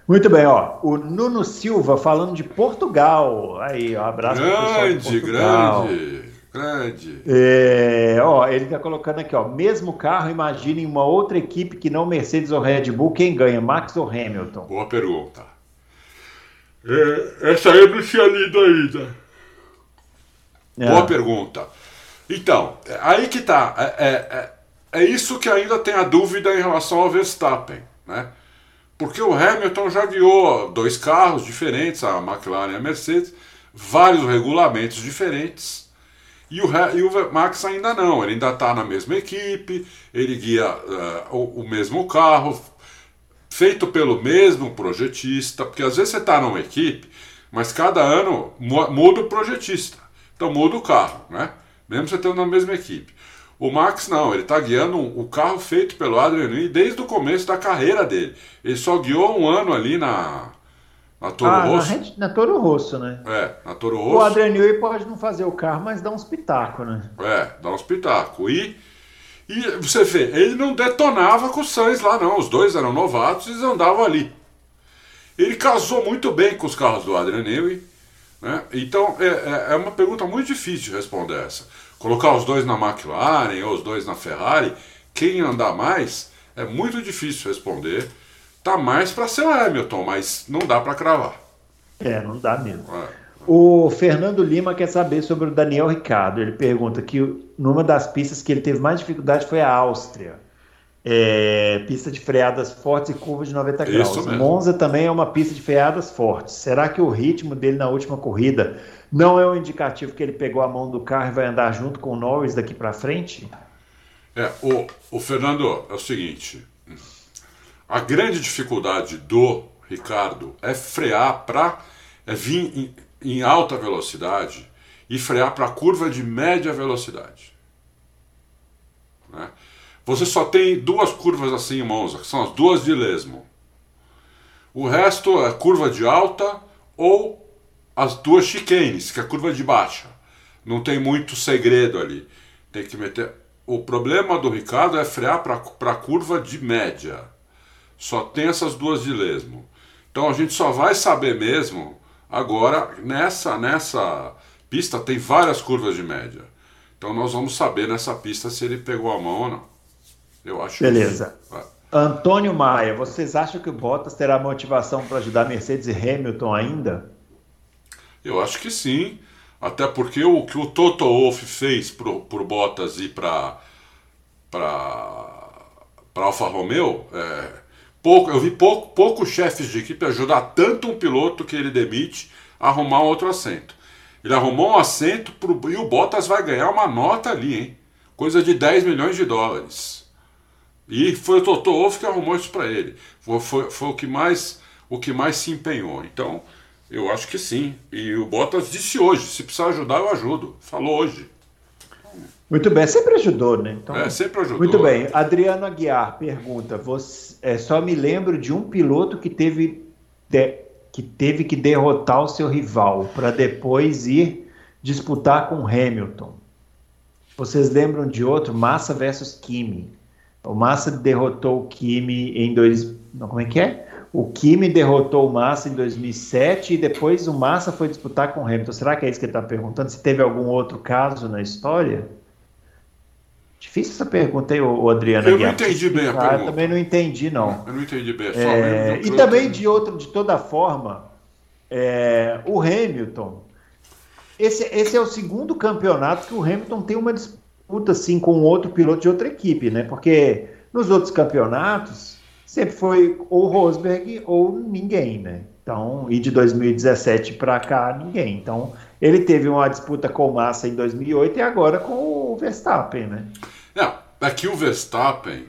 Muito bem, ó. O Nuno Silva falando de Portugal. Aí, ó, abraço Grande, grande, grande. É, ó, ele tá colocando aqui, ó. Mesmo carro, imagine uma outra equipe que não Mercedes ou Red Bull, quem ganha, Max ou Hamilton? Boa pergunta. É, essa eu não tinha lido ainda. É. Boa pergunta. Então, aí que tá. É, é, é, é, isso que ainda tem a dúvida em relação ao Verstappen, né? Porque o Hamilton já guiou dois carros diferentes, a McLaren e a Mercedes, vários regulamentos diferentes. E o, e o Max ainda não, ele ainda está na mesma equipe, ele guia uh, o, o mesmo carro, feito pelo mesmo projetista, porque às vezes você está numa equipe, mas cada ano muda o projetista. Então muda o carro, né? Mesmo você estando na mesma equipe. O Max não, ele está guiando o carro feito pelo Adrian Newey desde o começo da carreira dele. Ele só guiou um ano ali na, na Toro ah, Rosso. Na, na, Toro Rosso, né? É, na Toro Rosso. O Adrian Newey pode não fazer o carro, mas dá uns pitacos, né? É, dá uns pitacos. E e você vê, ele não detonava com o Sainz lá, não. Os dois eram novatos e andavam ali. Ele casou muito bem com os carros do Adrian Newey. Né? Então é, é, é uma pergunta muito difícil de responder essa. Colocar os dois na McLaren ou os dois na Ferrari, quem andar mais, é muito difícil responder. Tá mais para ser o Hamilton, mas não dá para cravar. É, não dá mesmo. É. O Fernando Lima quer saber sobre o Daniel Ricardo. Ele pergunta que numa das pistas que ele teve mais dificuldade foi a Áustria. É, pista de freadas fortes e curva de 90 graus. Monza também é uma pista de freadas fortes. Será que o ritmo dele na última corrida não é um indicativo que ele pegou a mão do carro e vai andar junto com o Norris daqui para frente? É, o, o Fernando, é o seguinte: a grande dificuldade do Ricardo é frear para é vir em alta velocidade e frear para curva de média velocidade. Você só tem duas curvas assim em Monza, que são as duas de lesmo. O resto é curva de alta ou as duas chicanes, que é a curva de baixa. Não tem muito segredo ali. Tem que meter. O problema do Ricardo é frear para a curva de média. Só tem essas duas de lesmo. Então a gente só vai saber mesmo Agora, nessa, nessa pista tem várias curvas de média. Então nós vamos saber nessa pista se ele pegou a mão ou não. Eu acho Beleza. Que... É. Antônio Maia, vocês acham que o Bottas terá motivação para ajudar Mercedes e Hamilton ainda? Eu acho que sim. Até porque o que o Toto Wolff fez pro, pro Bottas ir para para Alfa Romeo, é, Pouco, eu vi pouco, poucos chefes de equipe ajudar tanto um piloto que ele demite a arrumar outro assento. Ele arrumou um assento pro, e o Bottas vai ganhar uma nota ali, hein? Coisa de 10 milhões de dólares. E foi o Toto Wolff que arrumou isso para ele. Foi, foi, foi, o, que mais, o que mais se empenhou. Então, eu acho que sim. E o Bottas disse hoje: se precisar ajudar, eu ajudo. Falou hoje. Muito bem, sempre ajudou, né? Então, é, sempre ajudou. Muito bem. Adriano Aguiar pergunta: você, é, só me lembro de um piloto que teve, de, que, teve que derrotar o seu rival para depois ir disputar com Hamilton. Vocês lembram de outro? Massa versus Kimi. O Massa derrotou o Kimi em dois. Não, como é que é? O Kimi derrotou o Massa em 2007 e depois o Massa foi disputar com o Hamilton. Será que é isso que ele está perguntando? Se teve algum outro caso na história? Difícil essa pergunta aí, o Adriano. Eu não entendi bem a ah, pergunta. Também não entendi, não. Eu não entendi bem. É, e também, de, outro, de toda forma, é, o Hamilton. Esse, esse é o segundo campeonato que o Hamilton tem uma disputa assim, com outro piloto de outra equipe, né? Porque nos outros campeonatos sempre foi ou Rosberg ou ninguém, né? Então, e de 2017 para cá, ninguém. Então, ele teve uma disputa com o Massa em 2008 e agora com o Verstappen, né? Não, aqui o Verstappen,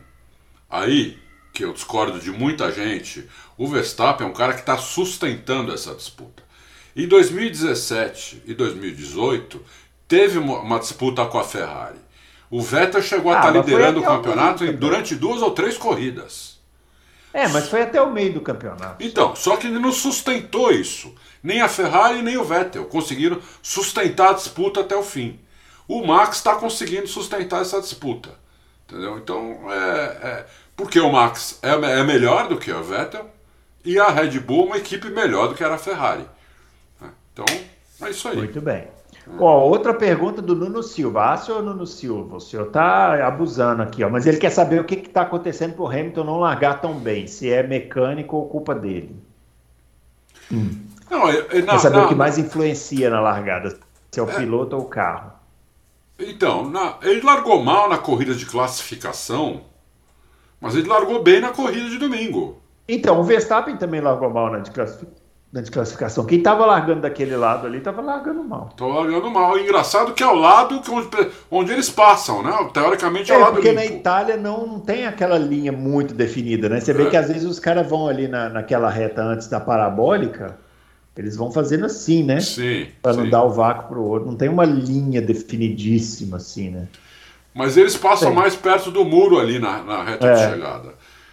aí, que eu discordo de muita gente, o Verstappen é um cara que está sustentando essa disputa. Em 2017 e 2018, teve uma disputa com a Ferrari. O Vettel chegou a estar ah, tá liderando o campeonato durante duas ou três corridas. É, mas foi até o meio do campeonato. Então, só que ele não sustentou isso. Nem a Ferrari nem o Vettel conseguiram sustentar a disputa até o fim. O Max está conseguindo sustentar essa disputa. Entendeu? Então, é, é porque o Max é, é, melhor do que o Vettel e a Red Bull é uma equipe melhor do que era a Ferrari. Então, é isso aí. Muito bem. Ó, outra pergunta do Nuno Silva. Ah, senhor Nuno Silva, o senhor está abusando aqui, ó, mas ele quer saber o que está acontecendo para o Hamilton não largar tão bem, se é mecânico ou culpa dele. Hum. Não, eu, não, Quer saber não, o que mais influencia na largada, se é o é, piloto ou o carro. Então, na, ele largou mal na corrida de classificação, mas ele largou bem na corrida de domingo. Então, o Verstappen também largou mal na de classificação na desclassificação. Quem estava largando daquele lado ali estava largando mal. Estava largando mal. Engraçado que é o lado onde, onde eles passam, né? Teoricamente é, é o lado porque limpo. na Itália não, não tem aquela linha muito definida, né? Você vê é. que às vezes os caras vão ali na, naquela reta antes da parabólica eles vão fazendo assim, né? Sim. Para não dar o vácuo para o outro. Não tem uma linha definidíssima assim, né? Mas eles passam Sim. mais perto do muro ali na, na reta é. de chegada.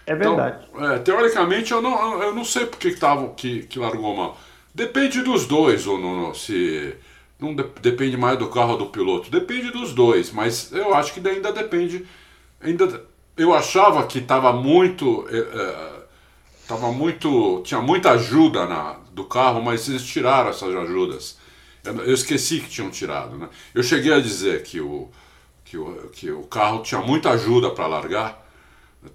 É verdade. Então, é, teoricamente, eu não, eu não sei porque que, tava, que, que largou mal. Depende dos dois, ou não, se. Não de, depende mais do carro do piloto. Depende dos dois, mas eu acho que ainda depende. Ainda, eu achava que estava muito. É, é, tava muito. Tinha muita ajuda na, do carro, mas eles tiraram essas ajudas. Eu, eu esqueci que tinham tirado. Né? Eu cheguei a dizer que o, que o, que o carro tinha muita ajuda para largar,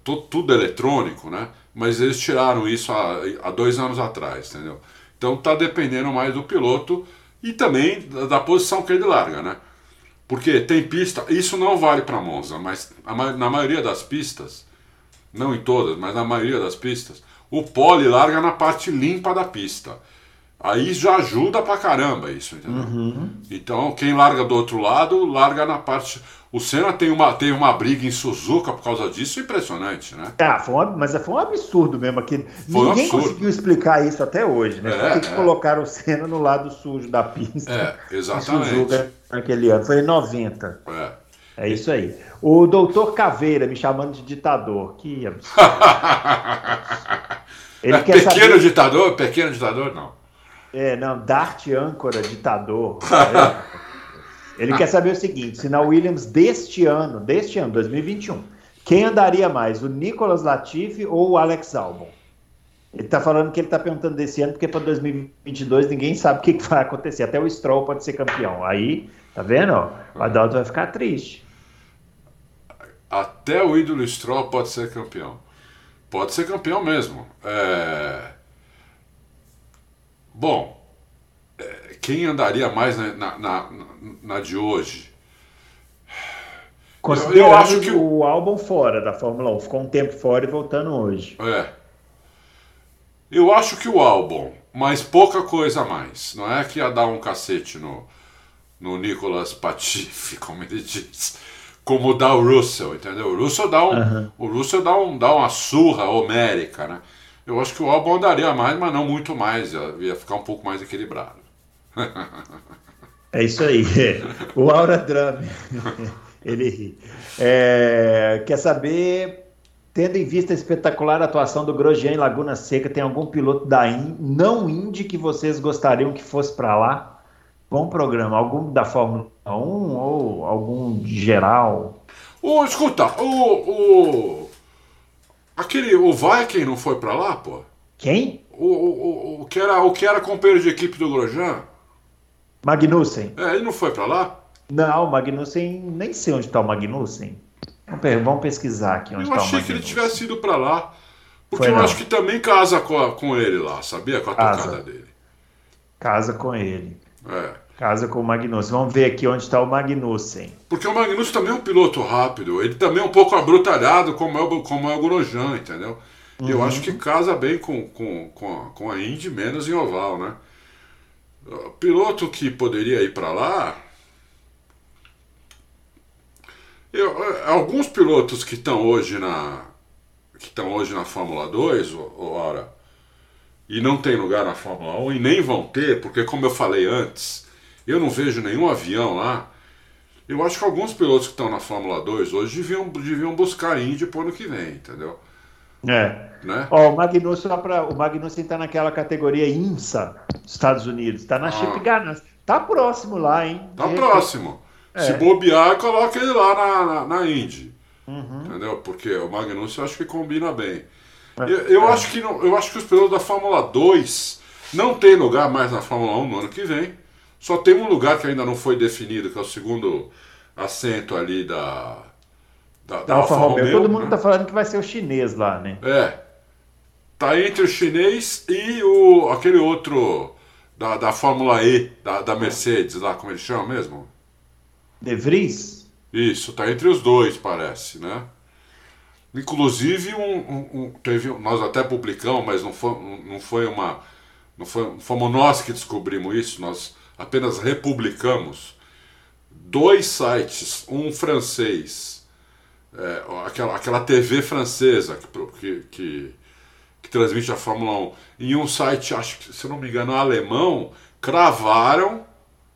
tudo, tudo, eletrônico, né? mas eles tiraram isso há, há dois anos atrás. Entendeu? Então está dependendo mais do piloto e também da, da, posição que ele larga. Né? Porque tem pista, isso não vale para Monza, mas a, na maioria das pistas, não em todas, mas na maioria das pistas, o pole larga na parte limpa da pista. Aí já ajuda pra caramba isso, entendeu? Uhum. Então, quem larga do outro lado, larga na parte. O Senna tem uma, teve uma briga em Suzuka por causa disso, impressionante, né? Ah, foi um, mas foi um absurdo mesmo aqui. Foi Ninguém um conseguiu explicar isso até hoje, né? É, Por que, é. colocaram o Senna no lado sujo da pista? É, exatamente. Suzuka naquele ano. Foi em 90. É. É isso aí. O doutor Caveira me chamando de ditador. Que absurdo. Ele é quer pequeno saber... ditador? Pequeno ditador, não. É, não, Dart âncora ditador. Ele quer saber o seguinte: se na Williams deste ano, deste ano, 2021, quem andaria mais, o Nicolas Latifi ou o Alex Albon? Ele está falando que ele está perguntando desse ano, porque para 2022 ninguém sabe o que, vai acontecer. Até o Stroll pode ser campeão. Aí, tá vendo? o Adalto vai ficar triste. Até o ídolo Stroll pode ser campeão. Pode ser campeão mesmo. É... Bom, é... quem andaria mais na, na, na, na de hoje? Considerando eu, eu acho que o álbum fora da Fórmula 1, ficou um tempo fora e voltando hoje. É. Eu acho que o álbum, mas pouca coisa a mais. Não é que ia dar um cacete no, no Nicolas Patife, como ele diz como dá o Russell, entendeu? O Russell dá, um, uhum. o Russell dá, um, dá uma surra homérica, né? Eu acho que o álbum andaria mais, mas não muito mais, ia ficar um pouco mais equilibrado. É isso aí. O Aura Drame, ele é, quer saber, tendo em vista a espetacular atuação do Grosjean em Laguna Seca, tem algum piloto da In, não Indy que vocês gostariam que fosse para lá? Bom programa. Algum da Fórmula 1 ou algum de geral? Ô, escuta, o, o. Aquele. O Viking não foi pra lá, pô? Quem? O, o, o, que era, o que era companheiro de equipe do Grosjean? Magnussen. É, ele não foi pra lá? Não, o Magnussen. Nem sei onde tá o Magnussen. Vamos pesquisar aqui onde Eu tá achei o que ele Magnussen. tivesse ido pra lá. Porque Foi eu não. acho que também casa com, a- com ele lá, sabia? Com a Casa. tocada dele. Casa com ele. É. Casa com o Magnussen. Vamos ver aqui onde está o Magnussen. Porque o Magnussen também é um piloto rápido. Ele também é um pouco abrutalhado, como é o, como é o Grosjean, entendeu? E Eu acho que casa bem com, com, com, a, com a Indy, menos em oval, né? O piloto que poderia ir para lá. Eu- eh, alguns pilotos que estão hoje na que estão hoje na Fórmula 2, ô- ô, ora, e não tem lugar na Fórmula 1 e nem vão ter, porque como eu falei antes, eu não vejo nenhum avião lá. Eu acho que alguns pilotos que estão na Fórmula 2 hoje deviam, deviam buscar Indy pro ano que vem, entendeu? É. Né? Ó, o Magnussen, pra, o Magnussen está naquela categoria IMSA dos Estados Unidos. Está na Ah. Chip Ganassi. Tá próximo lá, hein? Tá De próximo. É. Se bobear, coloca ele lá na, na, na Indy. Uhum. Entendeu? Porque o Magnussen eu acho que combina bem. É. Eu, eu acho que não- eu acho que os pilotos da Fórmula 2 não tem lugar mais na Fórmula 1 no ano que vem. Só tem um lugar que ainda não foi definido, que é o segundo assento ali da. Da, Da Alfa Romeo. Todo mundo né? tá falando que vai ser o chinês lá, né? É. Tá entre o chinês e o aquele outro da, da Fórmula E, da, da Mercedes, lá, como ele chama mesmo? De Vries? Isso, tá entre os dois, parece, né? Inclusive, um, um- um- teve, nós até publicamos, mas não foi, não foi uma. Não foi, fomos nós que descobrimos isso, nós apenas republicamos dois sites, um francês, é, aquela, aquela TV francesa que, que, que, transmite a Fórmula 1, e um site, acho que, se não me engano, alemão, cravaram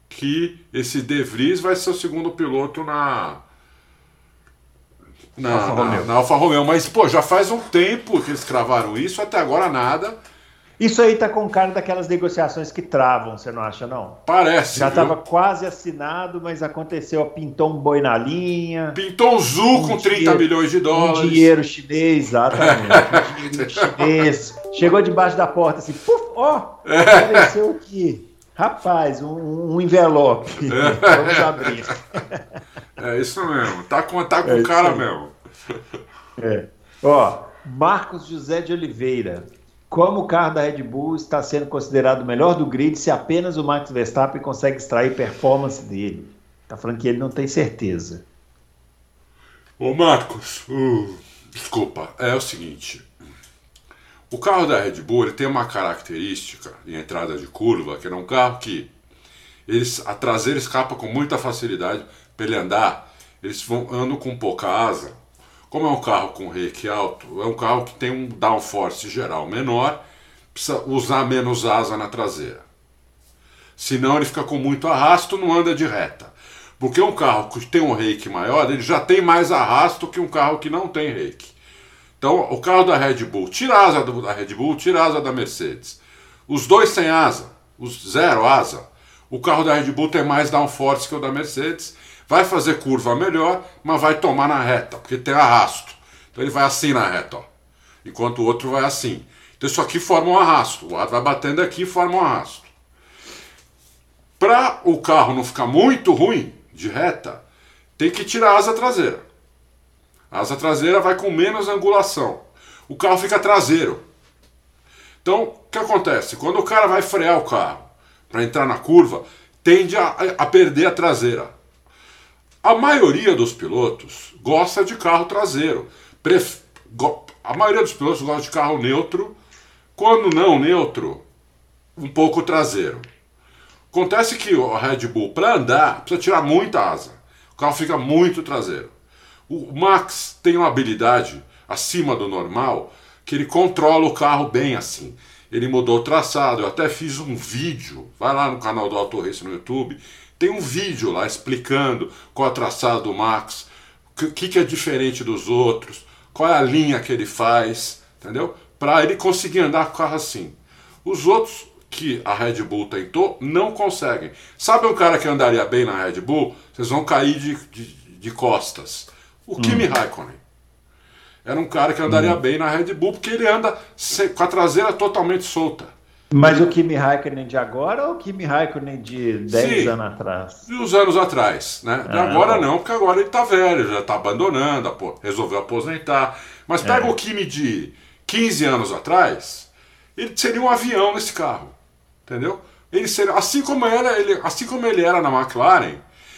que esse De Vries vai ser o segundo piloto na. Na Alfa na- Romeo. na Alfa Romeo. Mas, pô, já faz um tempo que eles cravaram isso, até agora nada. Isso aí tá com cara daquelas negociações que travam, você não acha, não? Parece. Já estava quase assinado, mas aconteceu, pintou um boi na linha. Pintou um Zul com 30 dinheiro- milhões de Um dólares. dinheiro chinês, exatamente. um dinheiro chinês. Chegou debaixo da porta assim, puf, ó, apareceu aqui. Rapaz, um, um envelope. Vamos abrir. É isso mesmo. Tá com, tá com É cara mesmo. É. Ó, Marcos José de Oliveira. Como o carro da Red Bull está sendo considerado o melhor do grid se apenas o Max Verstappen consegue extrair performance dele? Tá falando que ele não tem certeza. Ô Marcos, uh, desculpa, é o seguinte. O carro da Red Bull ele tem uma característica de entrada de curva, que é um carro que eles, a traseira escapa com muita facilidade para ele andar. Eles vão, andam com pouca asa. Como é um carro com reiki alto, é um carro que tem um downforce geral menor, precisa usar menos asa na traseira. Senão ele fica com muito arrasto, não anda de reta. Porque um carro que tem um reiki maior, ele já tem mais arrasto que um carro que não tem reiki. Então, o carro da Red Bull, tira a asa da Red Bull, tira a asa da Mercedes. Os dois têm asa, os zero asa. O carro da Red Bull tem mais downforce que o da Mercedes, vai fazer curva melhor, mas vai tomar na reta, porque tem arrasto. Então ele vai assim na reta, ó. Enquanto o outro vai assim. Então isso aqui forma um arrasto. O ar vai batendo aqui e forma um arrasto. Para o carro não ficar muito ruim de reta, tem que tirar a asa traseira. A asa traseira vai com menos angulação. O carro fica traseiro. Então, o que acontece? Quando o cara vai frear o carro para entrar na curva, tende a, a perder a traseira. A maioria dos pilotos gosta de carro traseiro. Pref- A maioria dos pilotos gosta de carro neutro. Quando não neutro, um pouco traseiro. Acontece que o Red Bull, para andar, precisa tirar muita asa. O carro fica muito traseiro. O Max tem uma habilidade acima do normal que ele controla o carro bem assim. Ele mudou o traçado. Eu até fiz um vídeo. Vai lá no canal do Auto Race no YouTube. Tem um vídeo lá explicando qual é o traçado do Max, o que, que é diferente dos outros, qual é a linha que ele faz, entendeu? Para ele conseguir andar com o carro assim. Os outros que a Red Bull tentou não conseguem. Sabe um cara que andaria bem na Red Bull? Vocês vão cair de, de, de costas. O Kimi Raikkonen. Era um cara que andaria bem na Red Bull porque ele anda com a traseira totalmente solta. Mas o Kimi Raikkonen de agora ou o Kimi Raikkonen de 10 Sim, anos atrás? De uns anos atrás, né? Ah, agora não, porque agora ele tá velho, já tá abandonando, resolveu aposentar. Mas pega é. o Kimi de 15 anos atrás, ele seria um avião nesse carro, entendeu? Ele seria, assim como era, ele, assim como ele era na McLaren,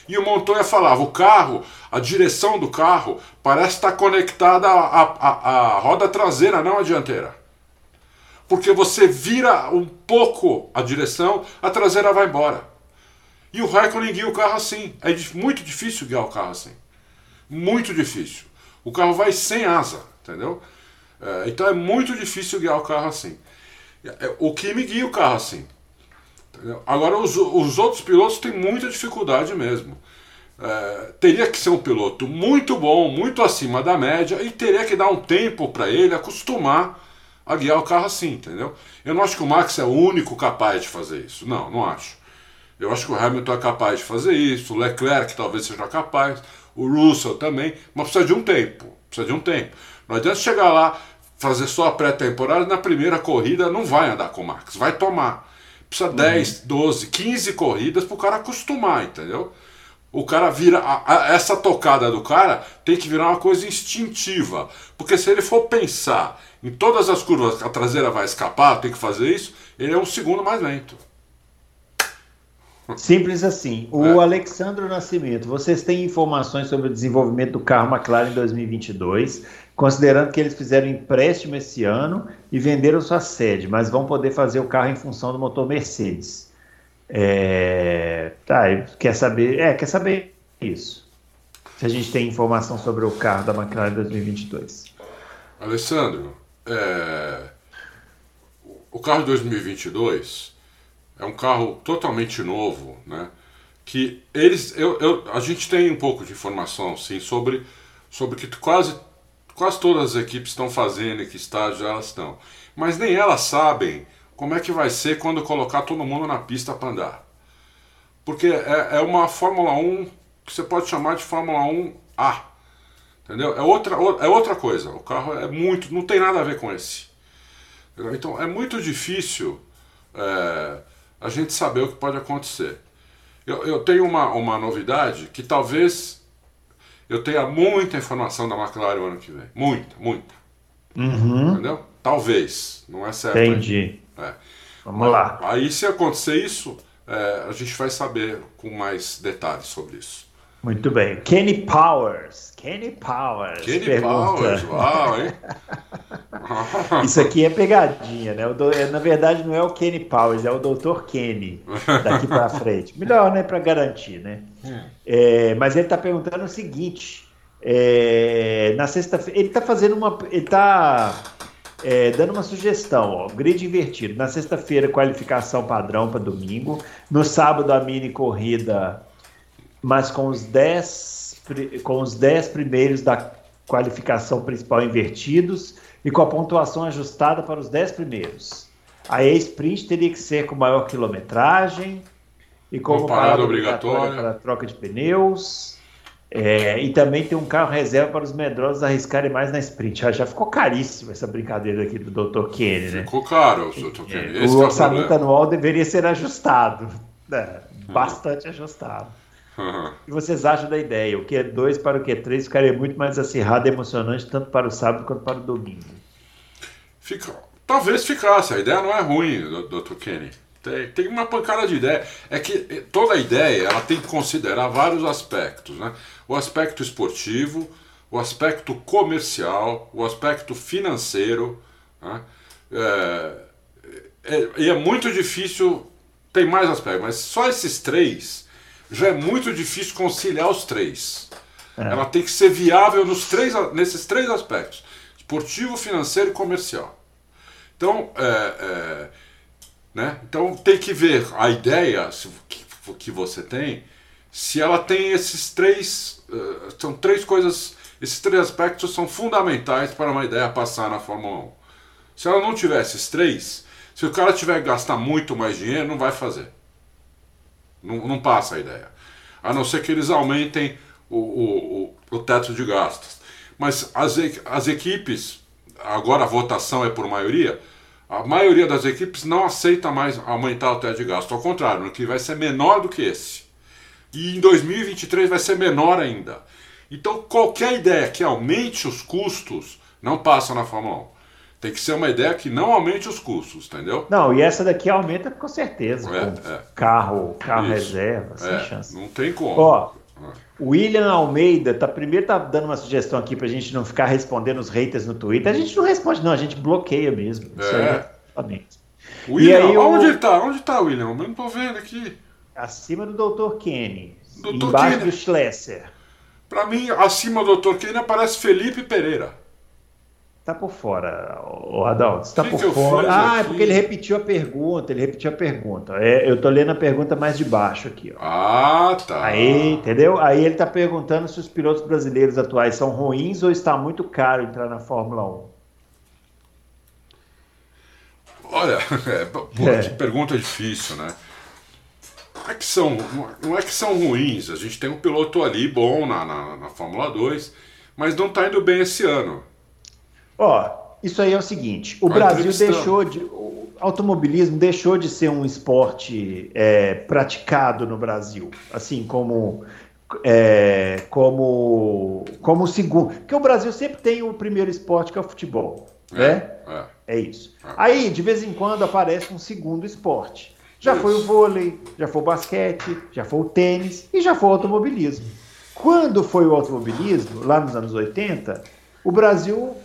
e o Montoya falava, o carro, a direção do carro parece estar conectada à, à, à roda traseira, não à dianteira porque você vira um pouco a direção, a traseira vai embora. E o Raikkonen guia o carro assim. É muito difícil guiar o carro assim. Muito difícil. O carro vai sem asa, entendeu? É, então é muito difícil guiar o carro assim. É, o Kimi guia o carro assim. Entendeu? Agora, os, os outros pilotos têm muita dificuldade mesmo. É, teria que ser um piloto muito bom, muito acima da média, e teria que dar um tempo para ele acostumar a guiar o carro assim, entendeu? Eu não acho que o Max é o único capaz de fazer isso. Não, não acho. Eu acho que o Hamilton é capaz de fazer isso, o Leclerc talvez seja capaz, o Russell também, mas precisa de um tempo. Precisa de um tempo. Não adianta chegar lá, fazer só a pré-temporada na primeira corrida não vai andar com o Max, vai tomar. Precisa uhum. 10, 12, 15 corridas para o cara acostumar, entendeu? O cara vira. A, a, essa tocada do cara tem que virar uma coisa instintiva. Porque se ele for pensar em todas as curvas a traseira vai escapar, tem que fazer isso, ele é um segundo mais lento. Simples assim. O é. Alexandre Nascimento, vocês têm informações sobre o desenvolvimento do carro McLaren em 2022, considerando que eles fizeram empréstimo esse ano e venderam sua sede, mas vão poder fazer o carro em função do motor Mercedes. É... Tá, quer saber? É, quer saber isso. Se a gente tem informação sobre o carro da McLaren 2022. Alessandro, é, o carro de 2022 é um carro totalmente novo, né? Que eles, eu, eu, a gente tem um pouco de informação, sim, sobre sobre que quase quase todas as equipes estão fazendo e que estágio elas estão, mas nem elas sabem como é que vai ser quando colocar todo mundo na pista para andar, porque é, é uma Fórmula 1 que você pode chamar de Fórmula 1 A Entendeu? É outra, é outra coisa. O carro é muito. Não tem nada a ver com esse. Entendeu? Então é muito difícil é, a gente saber o que pode acontecer. Eu, eu tenho uma, uma novidade que talvez eu tenha muita informação da McLaren o ano que vem. Muita, muita. Uhum. Entendeu? Talvez. Não é certo. Entendi. É. Vamos lá. Aí se acontecer isso, é, a gente vai saber com mais detalhes sobre isso. Muito bem. Kenny Powers. Kenny Powers. Kenny pergunta. Powers, uau, hein? Isso aqui é pegadinha, né? Do... É, na verdade, não é o Kenny Powers, é o Dr. Kenny daqui para frente. Melhor, né? Para garantir, né? Hum. É, mas ele está perguntando o seguinte: é, na sexta-feira, ele está fazendo uma. Ele está é, dando uma sugestão, ó, grid invertido. Na sexta-feira, qualificação padrão para domingo. No sábado, a mini corrida mas com os 10 com os 10 primeiros da qualificação principal invertidos e com a pontuação ajustada para os 10 primeiros. A sprint teria que ser com maior quilometragem e como parada, parada obrigatória para troca de pneus. É, e também tem um carro reserva para os medrosos arriscarem mais na sprint. Já, já ficou caríssimo essa brincadeira aqui do Dr. Kenny, né? Ficou caro, Dr. Kenny. É, o orçamento é o anual deveria ser ajustado. Né? Bastante ajustado. Uhum. O que vocês acham da ideia? O Q2 para o Q3 ficaria muito mais acirrado e emocionante, tanto para o sábado quanto para o domingo. Fica... Talvez ficasse, a ideia não é ruim, Dr. Kenny. Tem, tem uma pancada de ideia. É que toda ideia ela tem que considerar vários aspectos. Né? O aspecto esportivo, o aspecto comercial, o aspecto financeiro. Né? É, é, e é muito difícil, tem mais aspectos, mas só esses três já é muito difícil conciliar os três. É. Ela tem que ser viável nos três, nesses três aspectos: esportivo, financeiro e comercial. Então, é, é, né? então tem que ver a ideia que, que você tem, se ela tem esses três. Uh, são três coisas. Esses três aspectos são fundamentais para uma ideia passar na Fórmula 1. Se ela não tiver esses três, se o cara tiver que gastar muito mais dinheiro, não vai fazer. Não, não passa a ideia. A não ser que eles aumentem o, o, o, o teto de gastos. Mas as, as equipes, agora a votação é por maioria, A maioria das equipes não aceita mais aumentar o teto de gasto, ao contrário, no que vai ser menor do que esse. E em 2023 vai ser menor ainda. Então, qualquer ideia que aumente os custos não passa na Fórmula 1. Tem que ser uma ideia que não aumente os custos, entendeu? Não, e essa daqui aumenta com certeza. É, com é. Carro, carro Isso. reserva, sem É, chance. não tem como. Ó, É. William Almeida tá primeiro tá dando uma sugestão aqui pra gente não ficar respondendo os haters no Twitter. A gente não responde, não, a gente bloqueia mesmo. Isso É. aí, exatamente. William, E aí, onde o- ele tá? Onde tá, William? Eu não tô vendo aqui. Acima do Dr. Kenny. Dr. embaixo Kenny. do Schlesser. Pra mim, acima do Dr. Kane aparece Felipe Pereira. Tá por fora, o Adalto. Tá Que por fora. Ah, é porque ele repetiu a pergunta. Ele repetiu a pergunta. É, eu tô lendo a pergunta mais de baixo aqui, ó. Ah, tá. Aí, entendeu? Aí ele tá perguntando se os pilotos brasileiros atuais são ruins ou está muito caro entrar na Fórmula 1. Olha, é, pô, É. que pergunta difícil, né? Não é, que são, não é que são ruins, a gente tem um piloto ali bom na, na, na Fórmula 2, mas não tá indo bem esse ano. Ó, isso aí é o seguinte: o Vai Brasil deixou de. O automobilismo deixou de ser um esporte é, praticado no Brasil, assim como. É, como como o segundo, porque o Brasil sempre tem o primeiro esporte que é o futebol, né? É. É isso. Ah. Aí, de vez em quando, aparece um segundo esporte. Já foi o Isso. vôlei, já foi o basquete, já foi o tênis e já foi o automobilismo. Quando foi o automobilismo, lá nos anos 80, o Brasil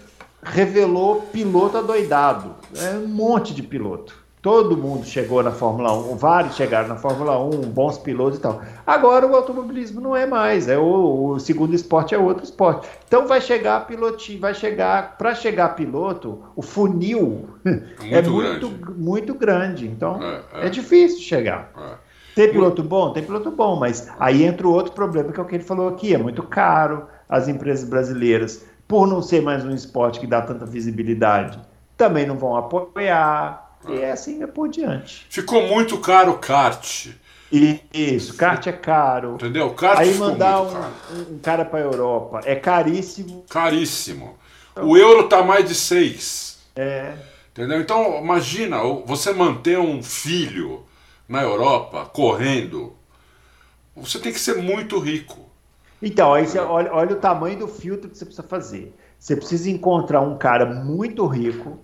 revelou piloto adoidado. É um monte de piloto. Todo mundo chegou na Fórmula 1, vários chegaram na Fórmula 1, bons pilotos e tal. Agora o automobilismo não é mais, é o, o segundo esporte é outro esporte. Então vai chegar pilotinho, vai chegar, para chegar piloto, o funil é muito muito, grande. muito grande. Então É, é, é. difícil chegar. É. Tem piloto bom? Tem piloto bom, mas aí entra o outro problema que é o que ele falou aqui, é muito caro. As empresas brasileiras, por não ser mais um esporte que dá tanta visibilidade, também não vão apoiar. E é assim é por diante. Ficou muito caro o kart, E isso, kart é caro. entendeu? Kart Aí mandar um, caro. um- cara para a Europa é caríssimo. Caríssimo. O euro tá mais de 6. É, Entendeu? Então, imagina você manter um filho na Europa correndo. Você tem que ser muito rico. Então, aí você olha, olha o tamanho do filtro que você precisa fazer. Você precisa encontrar um cara muito rico,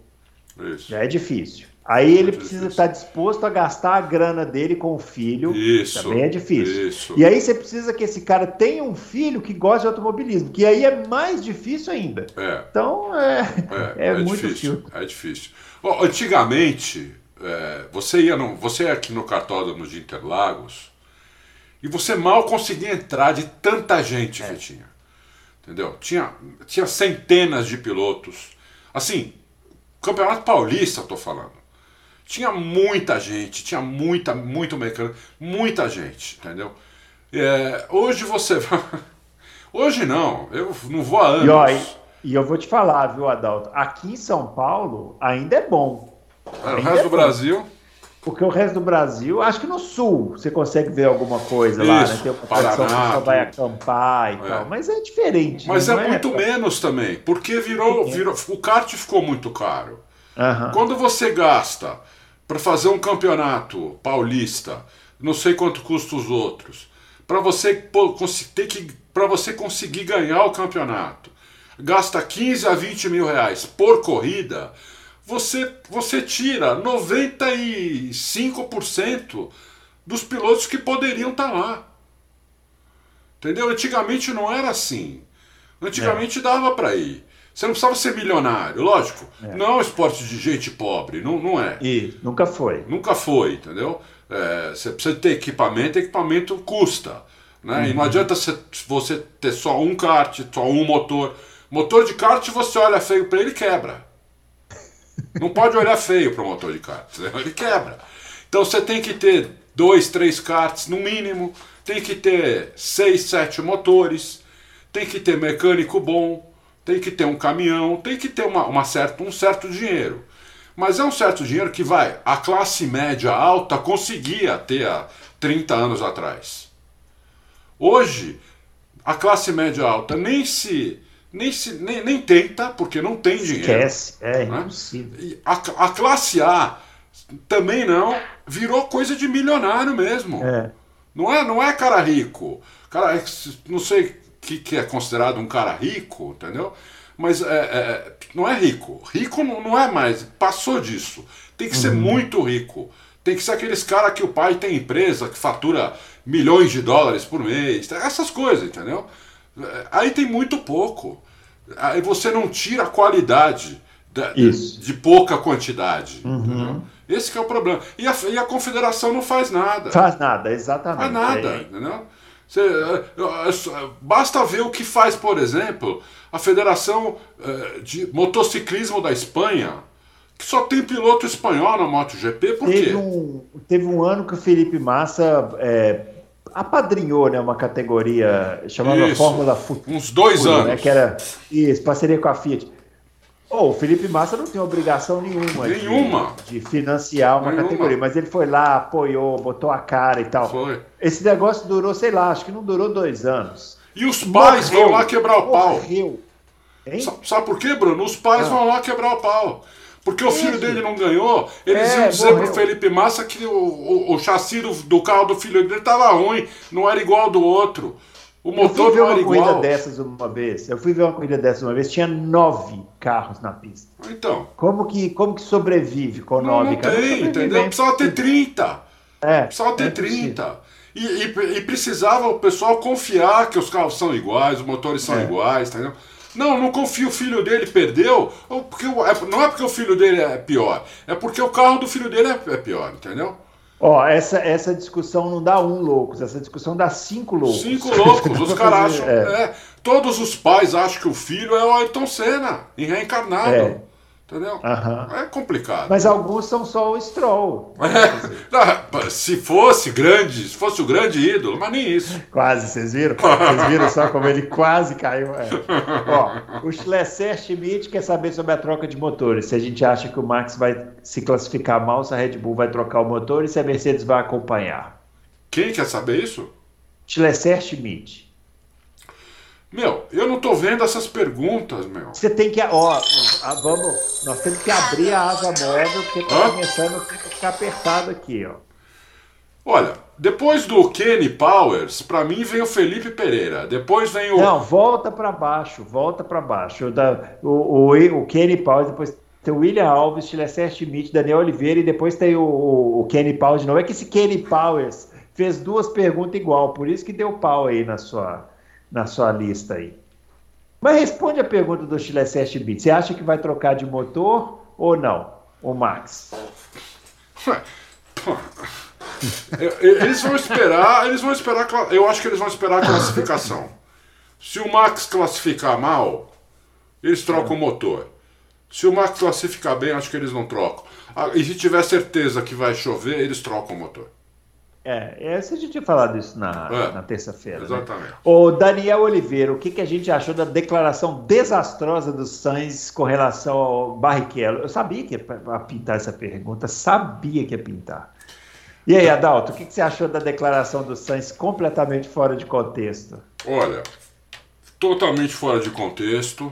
Isso. já é difícil. Aí ele É precisa difícil. estar disposto a gastar a grana dele com o filho. Isso. Também é difícil. Isso. E aí você precisa que esse cara tenha um filho que goste de automobilismo, que aí é mais difícil ainda. É. Então é, É, é, é muito difícil. filtro. É difícil. Ó, antigamente, é, você ia no, você ia aqui no cartódromo de Interlagos e você mal conseguia entrar de tanta gente É. que tinha. Entendeu? Tinha, tinha centenas de pilotos. Assim, Campeonato Paulista, eu tô falando. Tinha muita gente, tinha muita, muito mecânico, muita gente, entendeu? É, hoje você vai. Hoje não, eu não vou há anos. E, ó, e, e eu vou te falar, viu, Adalto? Aqui em São Paulo ainda é bom. É, o ainda resto é do bom. Brasil. Porque o resto do Brasil, acho que no sul você consegue ver alguma coisa lá, Isso, né? Tem uma tradição que pessoal vai acampar e É. tal. Mas é diferente. Mas não é muito menos também, porque virou, virou. O kart ficou muito caro. Quando você gasta para fazer um campeonato paulista, não sei quanto custa os outros, para você pô, ter que para você conseguir ganhar o campeonato, gasta 15 a 20 mil reais por corrida, você você tira 95% dos pilotos que poderiam estar lá. Entendeu? Antigamente não era assim. Antigamente dava para ir. Você não precisava ser milionário, lógico. Não é um esporte de gente pobre, não, não é. E nunca foi. Nunca foi, entendeu? É, você precisa ter equipamento, equipamento custa. Né? E não adianta você, você ter só um kart, só um motor. Motor de kart, você olha feio para ele e quebra. Não pode olhar feio para o motor de kart, entendeu? ele quebra. Então você tem que ter dois, três karts no mínimo, tem que ter seis, sete motores, tem que ter mecânico bom, tem que ter um caminhão, tem que ter uma, uma um certo dinheiro. Mas é um certo dinheiro que vai, a classe média alta conseguia ter há 30 anos atrás. Hoje, a classe média alta nem se nem, se, nem, nem tenta, porque não tem dinheiro. Esquece, é né? impossível. A, a, classe A também não, virou coisa de milionário mesmo. É. Não, é, não é cara rico. Cara, é não sei o que, que é considerado um cara rico, entendeu? Mas é, é, não é rico. Rico não, não, é mais, passou disso. Tem que uhum. ser muito rico. Tem que ser aqueles caras que o pai tem empresa, que fatura milhões de dólares por mês, essas coisas, entendeu? Aí tem muito pouco. Aí você não tira a qualidade de, de pouca quantidade. Uhum. Esse é o problema. E a, e a confederação não faz nada. Faz nada, exatamente. Faz nada, é. entendeu? Você, basta ver o que faz, por exemplo, a Federação de Motociclismo da Espanha, que só tem piloto espanhol na MotoGP, por teve quê? Um, teve um ano que o Felipe Massa é, apadrinhou né, uma categoria chamada isso, Fórmula Futuro. Uns dois né, anos. Né, que era isso, parceria com a Fiat. Oh, o Felipe Massa não tem obrigação nenhuma, nenhuma. De, de financiar uma nenhuma. categoria, mas ele foi lá, apoiou, botou a cara e tal. Foi. Esse negócio durou, sei lá, acho que não durou dois anos. E os pais morreu, vão lá quebrar o pau. Morreu. Sabe por quê, Bruno? Os pais ah. vão lá quebrar o pau. Porque o filho dele não ganhou, eles é, iam dizer morreu. pro Felipe Massa que o, o, o chassi do, do, carro do filho dele estava ruim, não era igual ao do outro. O motor não era igual. Eu fui ver uma corrida dessas uma vez. Eu fui ver uma corrida dessas uma vez, tinha nove carros na pista. Então. Como que, como que sobrevive com não, nove não carros? Não tem, entendeu? Precisava ter 30. É. Precisava ter é 30. E, e, e, precisava o pessoal confiar que os carros são iguais, os motores são é. iguais, entendeu? Não, não confio, o filho dele perdeu, porque, é, não é porque o filho dele é pior, é porque o carro do filho dele é, é pior, entendeu? Ó, essa, essa discussão não dá um loucos, essa discussão dá cinco loucos. Cinco loucos, os caras acham. É. É, todos os pais acham que o filho é o Ayrton Senna, em reencarnado. É. Entendeu? Uhum. É complicado. Mas alguns são só o Stroll. É. Se fosse grande, se fosse o grande ídolo, mas nem isso. Quase, vocês viram? Vocês viram só como ele quase caiu. É. Ó, o Schlesser Schmidt quer saber sobre a troca de motores. Se a gente acha que o Max vai se classificar mal, se a Red Bull vai trocar o motor e se a Mercedes vai acompanhar. Quem quer saber isso? Schlesser Schmidt. Meu, eu não tô vendo essas perguntas, meu. Você tem que. Ó, vamos. Nós temos que abrir a asa móvel, porque tá Hã? começando a ficar apertado aqui, ó. Olha, depois do Kenny Powers, para mim vem o Felipe Pereira. Depois vem o. Não, volta para baixo, volta para baixo. O, da, o, o, o Kenny Powers, depois tem o William Alves, Tilesser Schmidt, Daniel Oliveira e depois tem o, o, Kenny Powers de novo. É que esse Kenny Powers fez duas perguntas igual, por isso que deu pau aí na sua na sua lista aí. Mas responde a pergunta do Chile 7 bit. Você acha que vai trocar de motor ou não, o Max? eles vão esperar, eles vão esperar, eu acho que eles vão esperar a classificação. Se o Max classificar mal, eles trocam o motor. Se o Max classificar bem, acho que eles não trocam. Ah, e se tiver certeza que vai chover, eles trocam o motor. É, essa a gente tinha falado isso na, é, na terça-feira. Né? Exatamente. Né? O Daniel Oliveira, o que, que a gente achou da declaração desastrosa do Sainz com relação ao Barrichello? Eu sabia que ia pintar essa pergunta, sabia que ia pintar. E aí, Adalto, o que, que você achou da declaração do Sainz completamente fora de contexto? Olha, totalmente fora de contexto.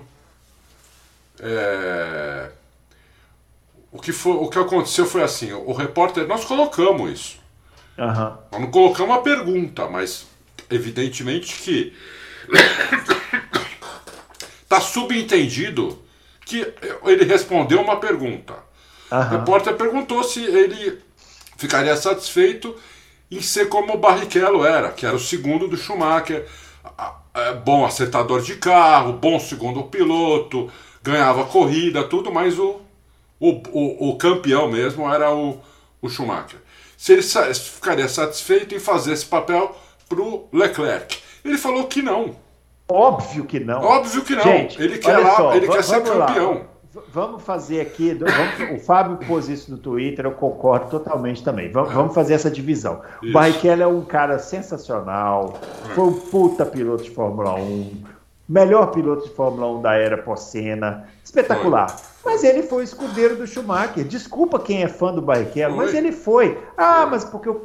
É... O, que foi, o que aconteceu foi assim: o repórter, nós colocamos isso. Uhum. Nós não colocamos uma pergunta, mas evidentemente que está subentendido que ele respondeu uma pergunta. Uhum. O repórter perguntou se ele ficaria satisfeito em ser como o Barrichello era, que era o segundo do Schumacher, é, bom acertador de carro, bom segundo piloto, ganhava corrida, tudo, mas o, o, o, o campeão mesmo era o, o Schumacher se ele ficaria satisfeito em fazer esse papel para o Leclerc. Ele falou que não. Óbvio que não. Óbvio que não. Gente, ele quer, lá, só, ele quer ser campeão. Lá. Vamos fazer aqui. Vamos, o Fábio pôs isso no Twitter, eu concordo totalmente também. Vamos, vamos fazer essa divisão. Isso. O Barrichello é um cara sensacional, foi um puta piloto de Fórmula 1, melhor piloto de Fórmula 1 da era pós-cena, espetacular. Foi. Mas ele foi o escudeiro do Schumacher. Desculpa quem é fã do Barrichello, mas ele foi. Ah, mas porque o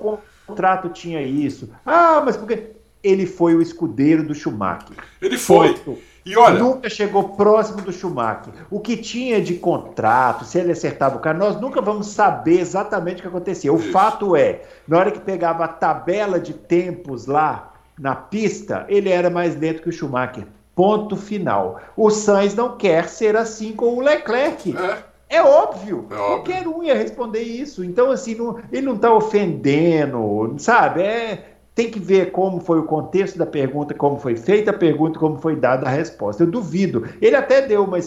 contrato tinha isso. Ah, mas porque ele foi o escudeiro do Schumacher. Ele foi. Ponto. E olha, nunca chegou próximo do Schumacher. O que tinha de contrato, se ele acertava o carro, nós nunca vamos saber exatamente o que acontecia. O isso. fato é, na hora que pegava a tabela de tempos lá na pista, ele era mais lento que o Schumacher. Ponto final. O Sainz não quer ser assim com o Leclerc. É. É óbvio. é óbvio. Qualquer um ia responder isso. Então, assim, não, ele não está ofendendo, sabe? É, tem que ver como foi o contexto da pergunta, como foi feita a pergunta, como foi dada a resposta. Eu duvido. Ele até deu uma,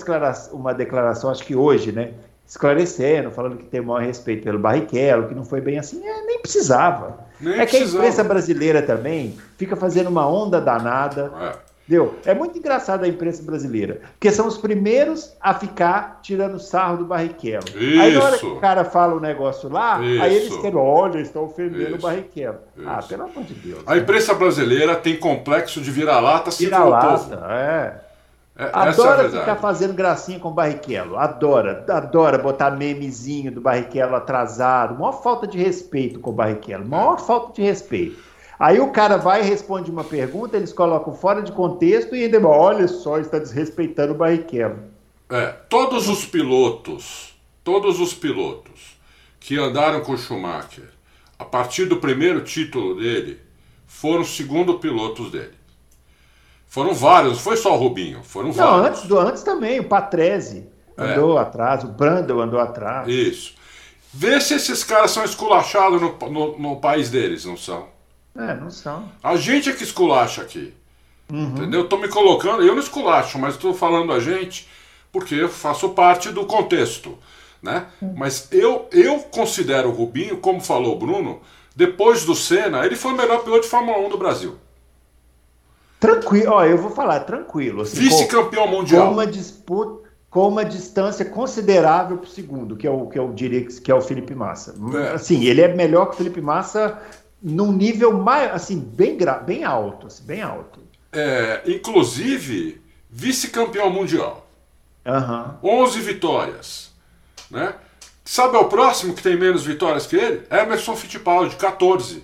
uma declaração, acho que hoje, né? Esclarecendo, falando que tem o maior respeito pelo Barrichello, que não foi bem assim. É, nem precisava. Nem é precisava. que a imprensa brasileira também fica fazendo uma onda danada. É Entendeu? É muito engraçado a imprensa brasileira, porque são os primeiros a ficar tirando sarro do Barrichello. Isso. Aí na hora que o cara fala um negócio lá, Isso. aí eles querem, olha, estão ofendendo Isso. o Barrichello. Ah, pelo amor de Deus. A né? imprensa brasileira tem complexo de vira-lata se Vira-lata, é. É, adora é ficar fazendo gracinha com o Barrichello. Adora. Adora botar memezinho do Barrichello atrasado. Maior falta de respeito com o Barrichello. Maior é. falta de respeito. Aí o cara vai e responde uma pergunta, eles colocam fora de contexto e ainda, olha só, está desrespeitando o Barrichello. É, todos os pilotos, todos os pilotos que andaram com o Schumacher, a partir do primeiro título dele, foram segundo pilotos dele. Foram vários, não foi só o Rubinho, foram não, vários. Antes, do, antes também, o Patrese andou é. atrás, o Brandon andou atrás. Isso. Vê se esses caras são esculachados no, no, no país deles, não são? É, não são. A gente é que esculacha aqui. Uhum. Entendeu? Estou me colocando, eu não esculacho, mas estou falando a gente porque eu faço parte do contexto. Né? Uhum. Mas eu, eu considero o Rubinho, como falou o Bruno, depois do Senna, ele foi o melhor piloto de Fórmula 1 do Brasil. Tranquilo, ó, eu vou falar, tranquilo. Assim, Vice-campeão mundial. Com uma disputa, com uma distância considerável para o segundo, que é o que eu diria que é o Felipe Massa. É. Assim, ele é melhor que o Felipe Massa num nível mais, assim, bem, bem alto, assim, bem alto. É, inclusive, vice-campeão mundial. Uhum. 11 vitórias. Né? Sabe o próximo que tem menos vitórias que ele? Emerson Fittipaldi, 14.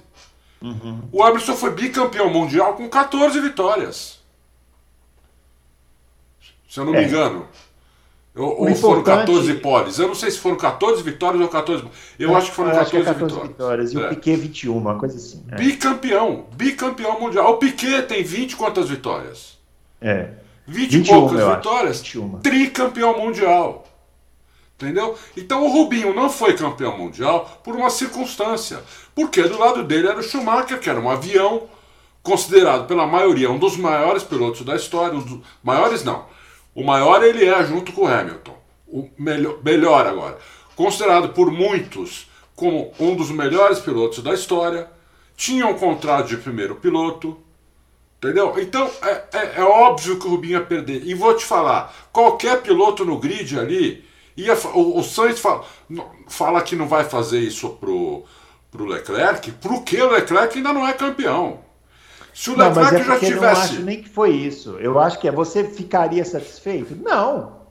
Uhum. O Emerson foi bicampeão mundial com 14 vitórias. Se eu não é. me engano. Ou, ou foram 14 poles. Eu não sei se foram 14 vitórias ou 14. Eu é, acho que foram 14, que é 14 vitórias. vitórias. E é. o Piquet 21, uma coisa assim. É. Bicampeão. Bicampeão mundial. O Piquet tem 20 quantas vitórias? É. 20 e poucas vitórias. 21. Tricampeão mundial. Entendeu? Então o Rubinho não foi campeão mundial por uma circunstância. Porque do lado dele era o Schumacher, que era um avião considerado pela maioria um dos maiores pilotos da história. Os maiores não o maior ele é junto com o Hamilton. O melhor, melhor agora. Considerado por muitos como um dos melhores pilotos da história. Tinha um contrato de primeiro piloto. Entendeu? Então é, é, é, óbvio que o Rubinho ia perder. E vou te falar: qualquer piloto no grid ali. Ia, o, o Sainz fala, fala que não vai fazer isso pro, pro Leclerc, porque o Leclerc ainda não é campeão. Se o Leclerc não, é já tivesse. Eu não acho nem que foi isso. Eu acho que é você ficaria satisfeito? Não.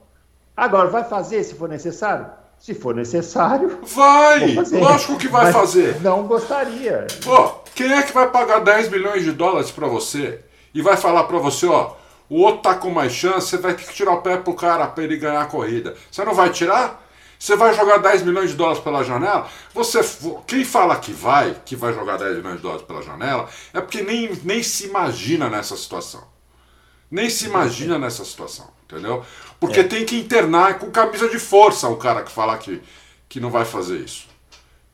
Agora, vai fazer se for necessário? Se for necessário. Vai! Lógico que vai fazer. Não gostaria. Ó, quem é que vai pagar 10 milhões de dólares para você e vai falar para você, ó, o outro tá com mais chance, você vai ter que tirar o pé pro cara para ele ganhar a corrida. Você não vai tirar? Você vai jogar 10 milhões de dólares pela janela? Você, quem fala que vai, que vai jogar 10 milhões de dólares pela janela, é porque nem, nem se imagina nessa situação. Nem se imagina nessa situação, entendeu? Porque é. tem que internar com camisa de força o cara que fala que, que não vai fazer isso.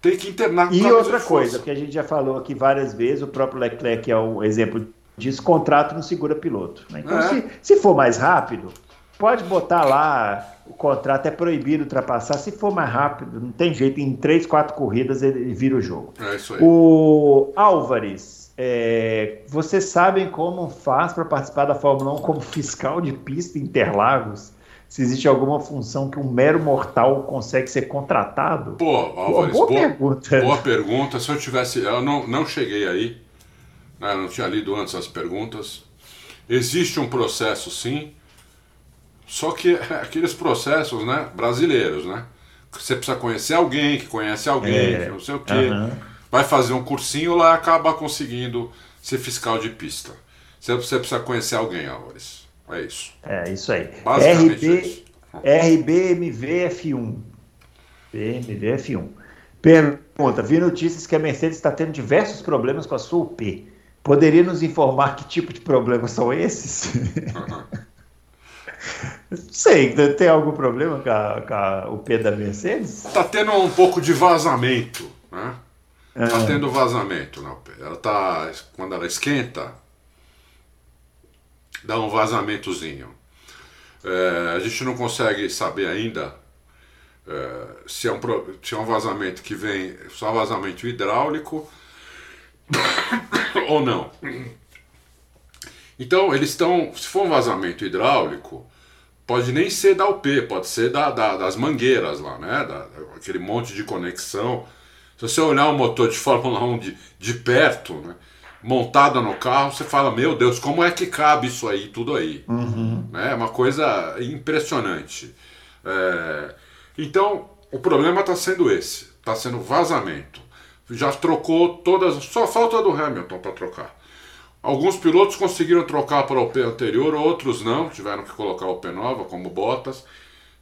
Tem que internar com e camisa outra coisa, que a gente já falou aqui várias vezes, o próprio Leclerc é um exemplo disso, contrato não segura piloto. Né? Então, é. se, se for mais rápido, pode botar lá, o contrato é proibido ultrapassar. Se for mais rápido, não tem jeito, em três, quatro corridas ele vira o jogo. É isso aí. O Álvares, é, vocês sabem como faz para participar da Fórmula 1 como fiscal de pista em Interlagos? Se existe alguma função que um mero mortal consegue ser contratado? Pô, Álvares, boa, boa pergunta. Boa pergunta. Se eu tivesse. Eu não, não cheguei aí, né, não tinha lido antes as perguntas. Existe um processo, sim só que aqueles processos, né, brasileiros, né? Você precisa conhecer alguém que conhece alguém, é, que não sei o quê. Vai fazer um cursinho lá acaba conseguindo ser fiscal de pista. Você, você precisa conhecer alguém, Álvares. É isso. É isso aí. Basicamente RB, isso. RBMVF1. BMVF1. Pergunta: vi notícias que a Mercedes está tendo diversos problemas com a sua UP. Poderia nos informar que tipo de problemas são esses? Sei, tem algum problema com a, com a UP da Mercedes? Está tendo um pouco de vazamento, né? Está é. tendo vazamento UP. Ela tá, quando ela esquenta, dá um vazamentozinho. É, a gente não consegue saber ainda é, se, é um, se é um vazamento que vem só vazamento hidráulico ou não. Então, eles estão. Se for um vazamento hidráulico, pode nem ser da UP, pode ser da, da, das mangueiras lá, né? Da, aquele monte de conexão. Se você olhar um motor de Fórmula 1 de, de perto, né? montada no carro, você fala, meu Deus, como é que cabe isso aí, tudo aí? Uhum. É uma coisa impressionante. É... Então, o problema está sendo esse, está sendo vazamento. Já trocou todas, só falta do Hamilton para trocar. Alguns pilotos conseguiram trocar para o P anterior, outros não, tiveram que colocar o P nova, como Bottas,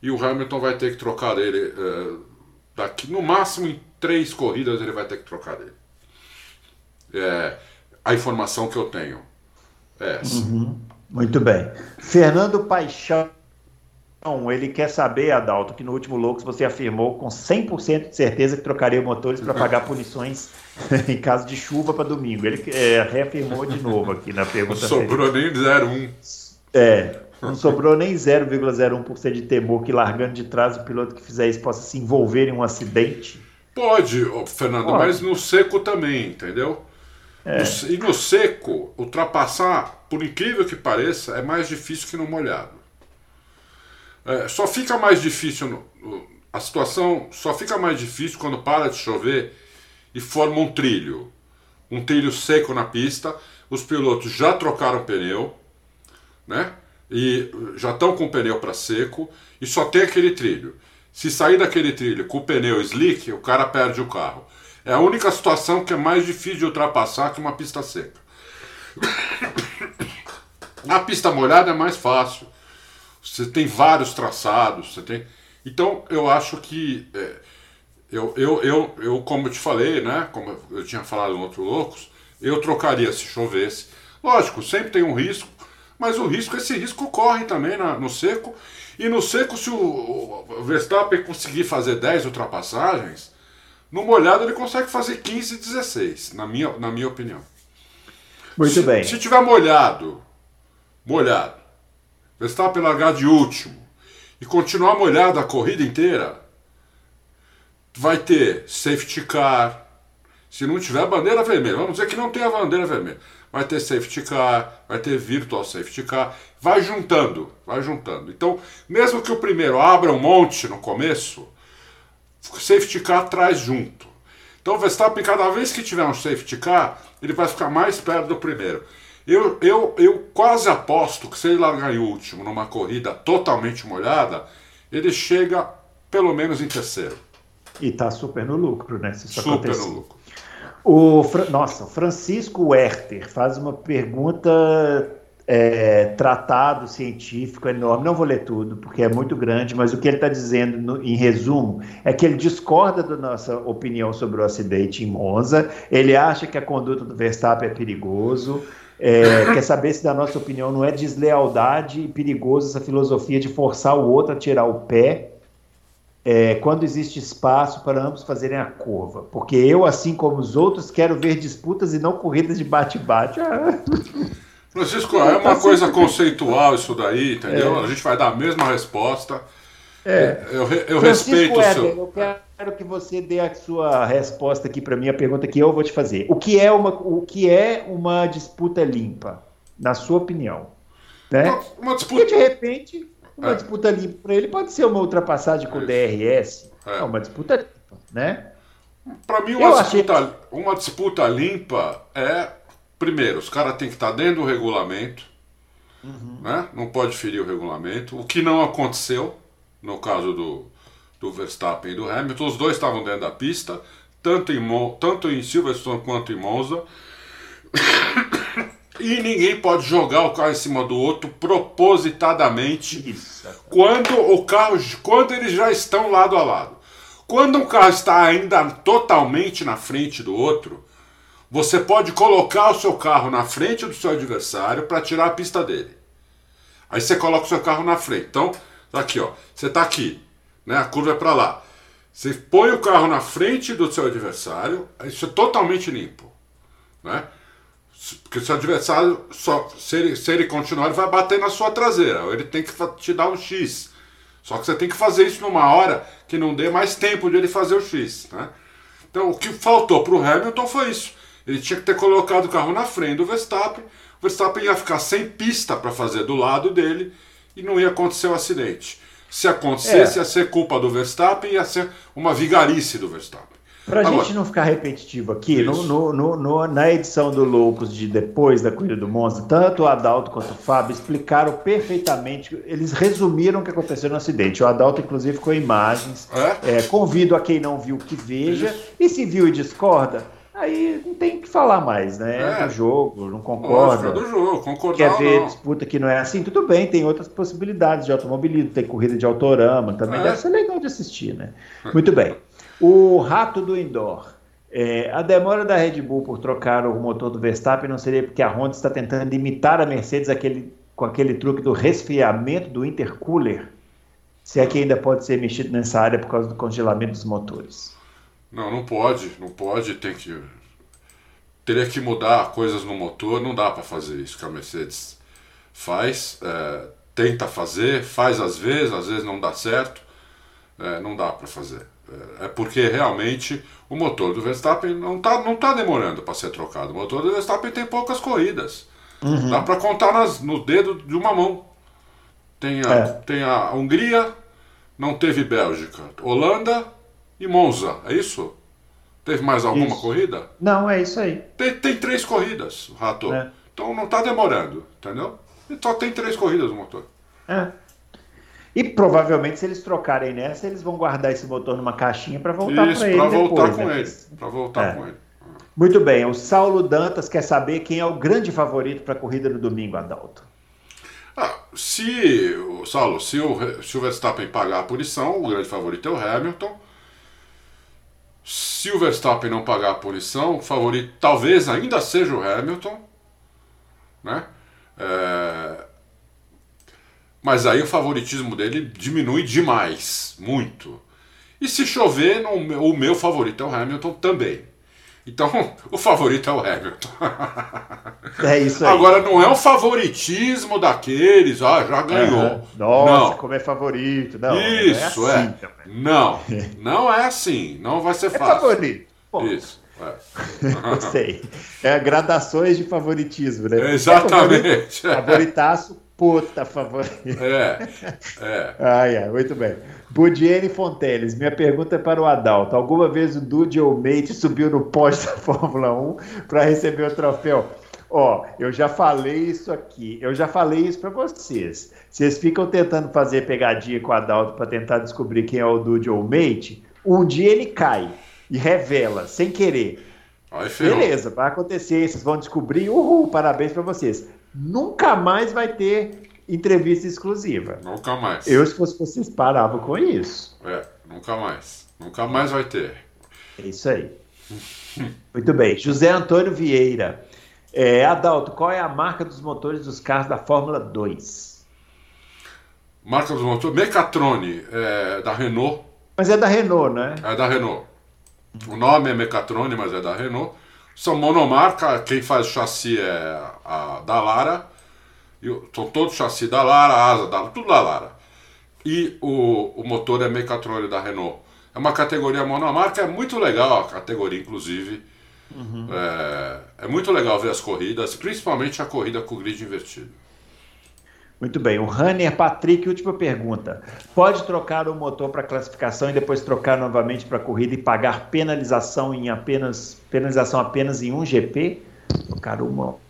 e o Hamilton vai ter que trocar dele é, daqui, no máximo em três corridas ele vai ter que trocar dele. É, a informação que eu tenho. É essa. Uhum. Muito bem. Fernando Paixão, ele quer saber, Adalto, que no último Loucos você afirmou com 100% de certeza que trocaria motores para pagar punições em caso de chuva para domingo. Ele é, reafirmou de novo aqui na pergunta. Não sobrou nem 0,1. É, não sobrou nem 0,01% de temor que largando de trás o piloto que fizer isso possa se envolver em um acidente. Pode, Fernando, Pode. mas no seco também, entendeu? É. E no seco, ultrapassar, por incrível que pareça, é mais difícil que no molhado. É, só fica mais difícil, a situação só fica mais difícil quando para de chover e forma um trilho. Um trilho seco na pista, os pilotos já trocaram pneu, né? E já estão com o pneu para seco e só tem aquele trilho. Se sair daquele trilho com o pneu slick, o cara perde o carro. É a única situação que é mais difícil de ultrapassar que uma pista seca. Na pista molhada é mais fácil. Você tem vários traçados, você tem. Então eu acho que é, eu, eu, eu, eu, como eu te falei, né? Como eu tinha falado em outros loucos, eu trocaria se chovesse. Lógico, sempre tem um risco, mas o risco, esse risco corre também na, no seco. E no seco, se o, o Verstappen conseguir fazer 10 ultrapassagens, no molhado ele consegue fazer 15 e 16, na minha, na minha opinião. Muito se, bem. Se tiver molhado, molhado, Verstappen largar de último e continuar molhado a corrida inteira, vai ter safety car. Se não tiver bandeira vermelha, vamos dizer que não tem a bandeira vermelha, vai ter safety car, vai ter virtual safety car, vai juntando, vai juntando. Então, mesmo que o primeiro abra um monte no começo, safety car traz junto. Então o Verstappen, cada vez que tiver um safety car, ele vai ficar mais perto do primeiro. Eu, eu, eu quase aposto que se ele largar em último numa corrida totalmente molhada, ele chega pelo menos em terceiro. E tá super no lucro, né? Se isso super acontecer. no lucro. O, nossa, Francisco Werther faz uma pergunta é, tratado científico enorme. Não vou ler tudo, porque é muito grande, mas o que ele está dizendo, no, em resumo, é que ele discorda da nossa opinião sobre o acidente em Monza. Ele acha que a conduta do Verstappen é perigoso. É, quer saber se, da nossa opinião, não é deslealdade e perigoso essa filosofia de forçar o outro a tirar o pé é, quando existe espaço para ambos fazerem a curva. Porque eu, assim como os outros, quero ver disputas e não corridas de bate-bate. Francisco, é uma tá coisa conceitual isso daí, entendeu? É. A gente vai dar a mesma resposta. É. Eu, eu respeito o seu. Eu quero que você dê a sua resposta aqui para mim, a pergunta que eu vou te fazer. O que é uma, o que é uma disputa limpa, na sua opinião? Né? Uma, uma disputa. Porque de repente, uma é. disputa limpa para ele pode ser uma ultrapassagem com o DRS. É. é uma disputa limpa, né? Para mim, uma disputa, achei... uma disputa limpa é primeiro, os caras têm que estar dentro do regulamento, uhum. né? não pode ferir o regulamento, o que não aconteceu no caso do, do Verstappen e do Hamilton. Os dois estavam dentro da pista, tanto em, tanto em Silverstone quanto em Monza. E ninguém pode jogar o carro em cima do outro propositadamente Isso. quando o carro, quando eles já estão lado a lado. Quando um carro está ainda totalmente na frente do outro, você pode colocar o seu carro na frente do seu adversário para tirar a pista dele. Aí você coloca o seu carro na frente. Então, tá aqui, ó. Você está aqui, né? A curva é para lá. Você põe o carro na frente do seu adversário, isso é totalmente limpo, né? Porque seu adversário, só, se, ele, se ele continuar, ele vai bater na sua traseira. Ele tem que te dar um X. Só que você tem que fazer isso numa hora que não dê mais tempo de ele fazer o X. Né? Então o que faltou para o Hamilton foi isso. Ele tinha que ter colocado o carro na frente do Verstappen. O Verstappen ia ficar sem pista para fazer do lado dele e não ia acontecer o acidente. Se acontecesse, é. ia ser culpa do Verstappen, ia ser uma vigarice do Verstappen. Para a gente não ficar repetitivo aqui, no, no, no, na edição do Loucos de depois da corrida do Monza, tanto o Adalto quanto o Fábio explicaram perfeitamente, eles resumiram o que aconteceu no acidente. O Adalto, inclusive, ficou imagens. É? É, convido a quem não viu que veja, Isso. e se viu e discorda, aí não tem que falar mais, né? É, do jogo, não concorda. do jogo, concordar Quer ver disputa que não é assim? Tudo bem, tem outras possibilidades de automobilismo, tem corrida de autorama, também é. deve ser legal de assistir, né? Muito bem. O rato do indoor. É, a demora da Red Bull por trocar o motor do Verstappen não seria porque a Honda está tentando imitar a Mercedes aquele, com aquele truque do resfriamento do intercooler? Se é que ainda pode ser mexido nessa área por causa do congelamento dos motores. Não, não pode, não pode, tem que. Teria que mudar coisas no motor, não dá para fazer isso que a Mercedes faz. É, tenta fazer, faz às vezes, às vezes não dá certo, é, não dá para fazer. É porque realmente o motor do Verstappen não está não tá demorando para ser trocado. O motor do Verstappen tem poucas corridas. Uhum. Dá para contar nas, no dedo de uma mão. Tem a, é. tem a Hungria, não teve Bélgica. Holanda e Monza, é isso? Teve mais alguma isso. corrida? Não, é isso aí. Tem, tem três corridas, Rato. É. Então não está demorando, entendeu? E só tem três corridas o motor. É. E provavelmente, se eles trocarem nessa, eles vão guardar esse motor numa caixinha para voltar para ele. Para voltar depois, com né? ele. Para voltar é. com ele. Muito bem, o Saulo Dantas quer saber quem é o grande favorito para a corrida no domingo, Adalto. Ah, se, Saulo, se o, se o Verstappen pagar a punição, o grande favorito é o Hamilton. Se o Verstappen não pagar a punição, o favorito talvez ainda seja o Hamilton. Né? É, mas aí o favoritismo dele diminui demais, muito. E se chover, o meu favorito é o Hamilton também. Então, o favorito é o Hamilton. É isso aí. Agora, não é o favoritismo daqueles, ah, já ganhou. Nossa, não. como é favorito. Não, isso, não é. Assim é. Não, não é assim. Não vai ser é fácil. É favorito. Bom. Isso. É. Sei. É gradações de favoritismo, né? Exatamente. É favoritaço puta favorita. É, é. Ai, muito bem. Budiene Fonteles, minha pergunta é para o Adalto. Alguma vez o Dude ou Mate subiu no pódio da Fórmula 1 para receber o troféu? Ó, eu já falei isso aqui, eu já falei isso para vocês. Vocês ficam tentando fazer pegadinha com o Adalto para tentar descobrir quem é o Dude ou Mate. Um dia ele cai e revela, sem querer. Ai, Beleza, vai acontecer, vocês vão descobrir. Uhul, parabéns para vocês nunca mais vai ter entrevista exclusiva. Nunca mais. Eu, se fosse vocês, parava com isso. É, nunca mais. Nunca mais vai ter. É isso aí. Muito bem. José Antônio Vieira. É, Adalto, qual é a marca dos motores dos carros da Fórmula 2? Marca dos motores? Mecatrone, é, da Renault. Mas é da Renault, né? É da Renault. O nome é Mecatrone, mas é da Renault. São monomarca, quem faz o chassi é a da Lara. São todos chassi da Lara, asa da Lara, tudo da Lara. E o, o motor é Mechatronic da Renault. É uma categoria monomarca, é muito legal a categoria, inclusive. Uhum. É, é muito legal ver as corridas, principalmente a corrida com o grid invertido. Muito bem. O Runner Patrick, última pergunta. Pode trocar o motor para classificação e depois trocar novamente para corrida e pagar penalização em apenas penalização apenas em um GP? Trocar o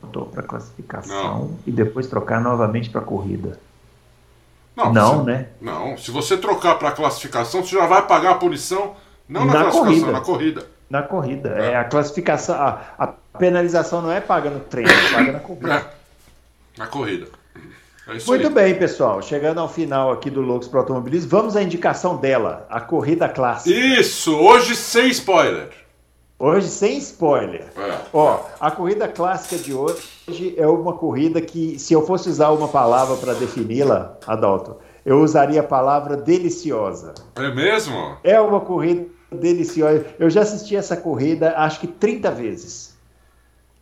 motor para classificação não. e depois trocar novamente para corrida. Não, não você, né? Não. Se você trocar para classificação, você já vai pagar a punição não na, na classificação, corrida. na corrida. Na corrida. É, é a classificação, a, a, penalização não é paga no treino, é paga na corrida. É. Na corrida. É Muito aí. bem, pessoal. Chegando ao final aqui do Loucos para Automobilismo, vamos à indicação dela, a corrida clássica. Isso, hoje sem spoiler. Hoje sem spoiler. É. Ó, a corrida clássica de hoje é uma corrida que, se eu fosse usar uma palavra para defini-la, Adalto, eu usaria a palavra deliciosa. É mesmo? É uma corrida deliciosa. Eu já assisti essa corrida acho que 30 vezes.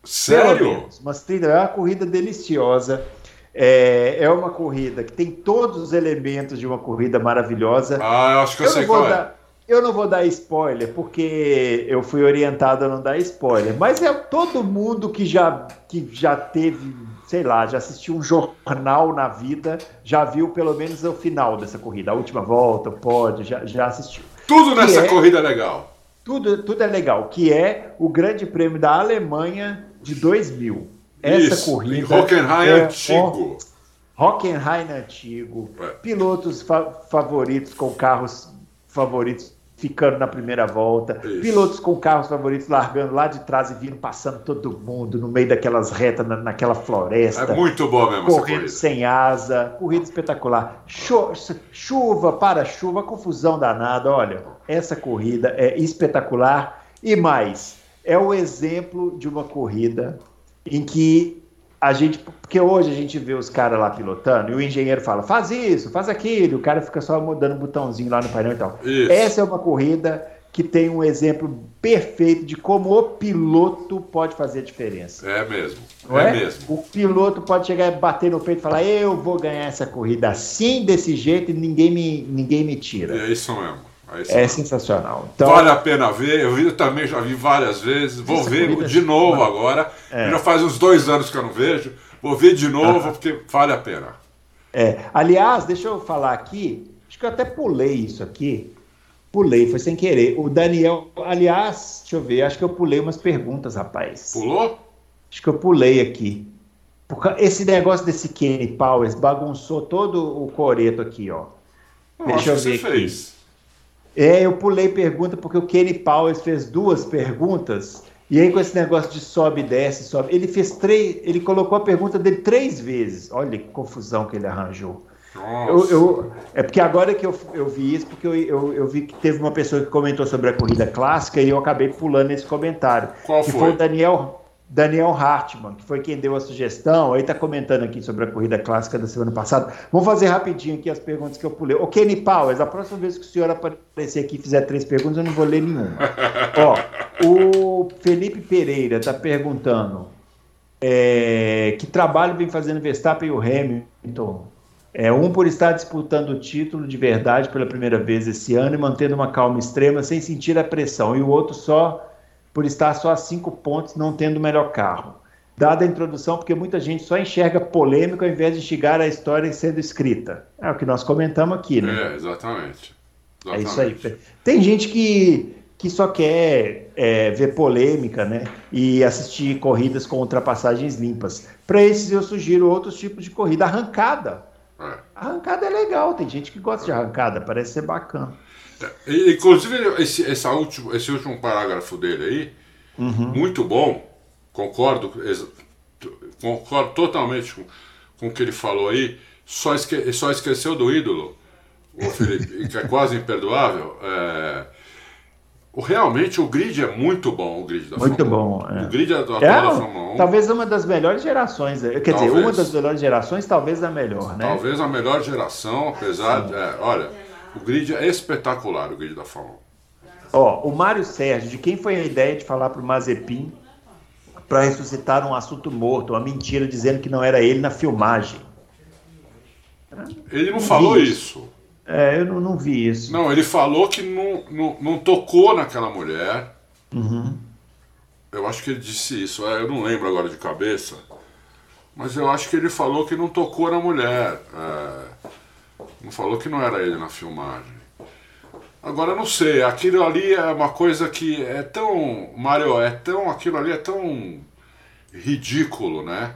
Sério? Umas 30, é uma corrida deliciosa. É, é uma corrida que tem todos os elementos de uma corrida maravilhosa. Ah, eu acho que eu, eu sei qual é. dar. Eu não vou dar spoiler, porque eu fui orientado a não dar spoiler. Mas é todo mundo que já, que já teve, sei lá, já assistiu um jornal na vida, já viu pelo menos o final dessa corrida. A última volta, pode, já, já assistiu. Tudo nessa é, corrida é legal. Tudo, tudo é legal, que é o Grande Prêmio da Alemanha de 2000. Essa Isso, corrida. Hockenheim é antigo. Hockenheim antigo. É. Pilotos fa favoritos com carros favoritos ficando na primeira volta, Isso. pilotos com carros favoritos largando lá de trás e vindo passando todo mundo no meio daquelas retas, na, naquela floresta. É muito bom mesmo Correndo sem asa, corrida espetacular. chuva para chuva, confusão danada. Olha, essa corrida é espetacular e mais, é o exemplo de uma corrida em que a gente, porque hoje a gente vê os caras lá pilotando e o engenheiro fala, faz isso, faz aquilo, o cara fica só mudando um botãozinho lá no painel e tal. Isso. Essa é uma corrida que tem um exemplo perfeito de como o piloto pode fazer a diferença. É mesmo, é, é, mesmo. O piloto pode chegar e bater no peito e falar, eu vou ganhar essa corrida assim, desse jeito, e ninguém me, ninguém me tira. É isso mesmo. É, é sensacional. Então, vale a pena ver. Eu, eu também já vi várias vezes. Vou ver de novo agora. É. Já faz uns dois anos que eu não vejo. Vou ver de novo porque vale a pena. É. Aliás, deixa eu falar aqui. Acho que eu até pulei isso aqui. Pulei, foi sem querer. O Daniel, aliás, deixa eu ver. Acho que eu pulei umas perguntas, rapaz. Pulou? Acho que eu pulei aqui. Porque esse negócio desse Kenny Powers bagunçou todo o coreto aqui, ó. Eu Deixa eu ver aqui. Fez. É, eu pulei pergunta porque o Kenny Powers fez duas perguntas. E aí, com esse negócio de sobe e desce, sobe. Ele fez três. Ele colocou a pergunta dele três vezes. Olha que confusão que ele arranjou. Eu, eu, é porque agora que eu, eu vi isso, porque eu, eu, eu, vi que teve uma pessoa que comentou sobre a corrida clássica e eu acabei pulando esse comentário. Qual que foi? foi o Daniel, Daniel Hartmann, que foi quem deu a sugestão, aí está comentando aqui sobre a corrida clássica da semana passada. Vamos fazer rapidinho aqui as perguntas que eu pulei. O Kenny Powers, a próxima vez que o senhor aparecer aqui e fizer três perguntas, eu não vou ler nenhuma. Ó, o Felipe Pereira está perguntando é, que trabalho vem fazendo Verstappen e o Hamilton. É, um por estar disputando o título de verdade pela primeira vez esse ano e mantendo uma calma extrema sem sentir a pressão, e o outro só por estar só a cinco pontos, não tendo o melhor carro. Dada a introdução, porque muita gente só enxerga polêmica ao invés de chegar a história sendo escrita. É o que nós comentamos aqui, né? É, exatamente. exatamente. É isso aí. Tem gente que, que só quer é, ver polêmica, né? E assistir corridas com ultrapassagens limpas. Para esses, eu sugiro outros tipos de corrida. Arrancada. É. Arrancada é legal, tem gente que gosta de arrancada, parece ser bacana. Inclusive, esse, essa último, esse último parágrafo dele aí, uhum. muito bom, concordo, concordo totalmente com, com o que ele falou aí, só, esque, só esqueceu do ídolo, o Felipe, que é quase imperdoável. É, realmente o grid é muito bom, o grid da Muito Fórmula bom. É. O grid é atual é, da Fórmula 1. Talvez uma das melhores gerações. Quer talvez. dizer, uma das melhores gerações, talvez a melhor, né? Talvez a melhor geração, apesar. De, é, olha o grid é espetacular, o grid da Fórmula 1. Ó, o Mário Sérgio, de quem foi a ideia de falar para o Mazepin para ressuscitar um assunto morto, uma mentira dizendo que não era ele na filmagem? Ele não, não falou isso. isso. É, eu não, não, vi isso. Não, ele falou que não, não, não tocou naquela mulher. Uhum. Eu acho que ele disse isso. É, eu não lembro agora de cabeça. Mas eu acho que ele falou que não tocou na mulher. É, não falou que não era ele na filmagem. Agora não sei, aquilo ali é uma coisa que é tão. Mário, é tão. Aquilo ali é tão ridículo, né?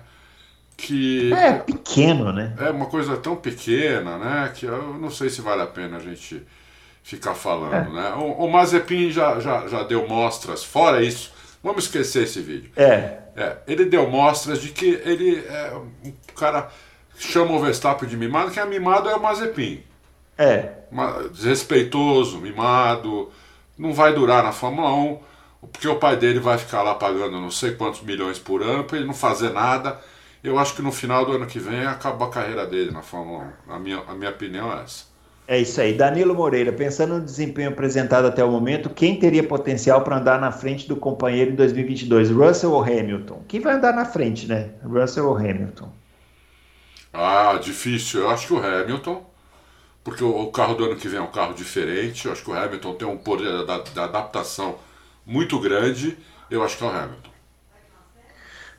Que. É pequeno, né? É uma coisa tão pequena, né? Que eu não sei se vale a pena a gente ficar falando, é. né? O, o Mazepin já, já, já deu mostras, fora isso, vamos esquecer esse vídeo. É. é. Ele deu mostras de que ele é um cara chama o Verstappen de mimado, que a mimado é o Mazepin. É. Desrespeitoso, mimado, não vai durar na Fórmula 1, porque o pai dele vai ficar lá pagando não sei quantos milhões por ano para ele não fazer nada. Eu acho que no final do ano que vem acaba a carreira dele na Fórmula 1. A minha, a minha opinião é essa. É isso aí. Danilo Moreira, pensando no desempenho apresentado até o momento, quem teria potencial para andar na frente do companheiro em 2022? Russell ou Hamilton? Quem vai andar na frente, né? Russell ou Hamilton? Ah, difícil. Eu acho que o Hamilton, porque o, carro do ano que vem é um carro diferente. Eu acho que o Hamilton tem um poder de adaptação muito grande. Eu acho que é o Hamilton.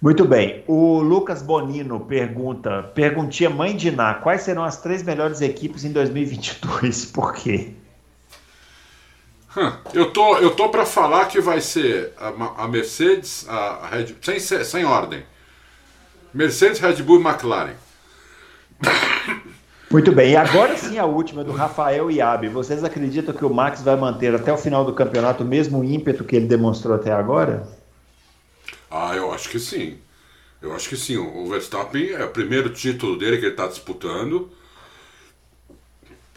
Muito bem. O Lucas Bonino pergunta: perguntia mãe de Ná, quais serão as três melhores equipes em 2022? Por quê? Eu tô, eu tô para falar que vai ser a, a Mercedes, a, Red, sem, sem ordem. Mercedes, Red Bull e McLaren. Muito bem, e agora sim a última do Rafael Iabe. Vocês acreditam que o Max vai manter até o final do campeonato o mesmo ímpeto que ele demonstrou até agora? Ah, eu acho que sim. Eu acho que sim. O Verstappen é o primeiro título dele que ele está disputando.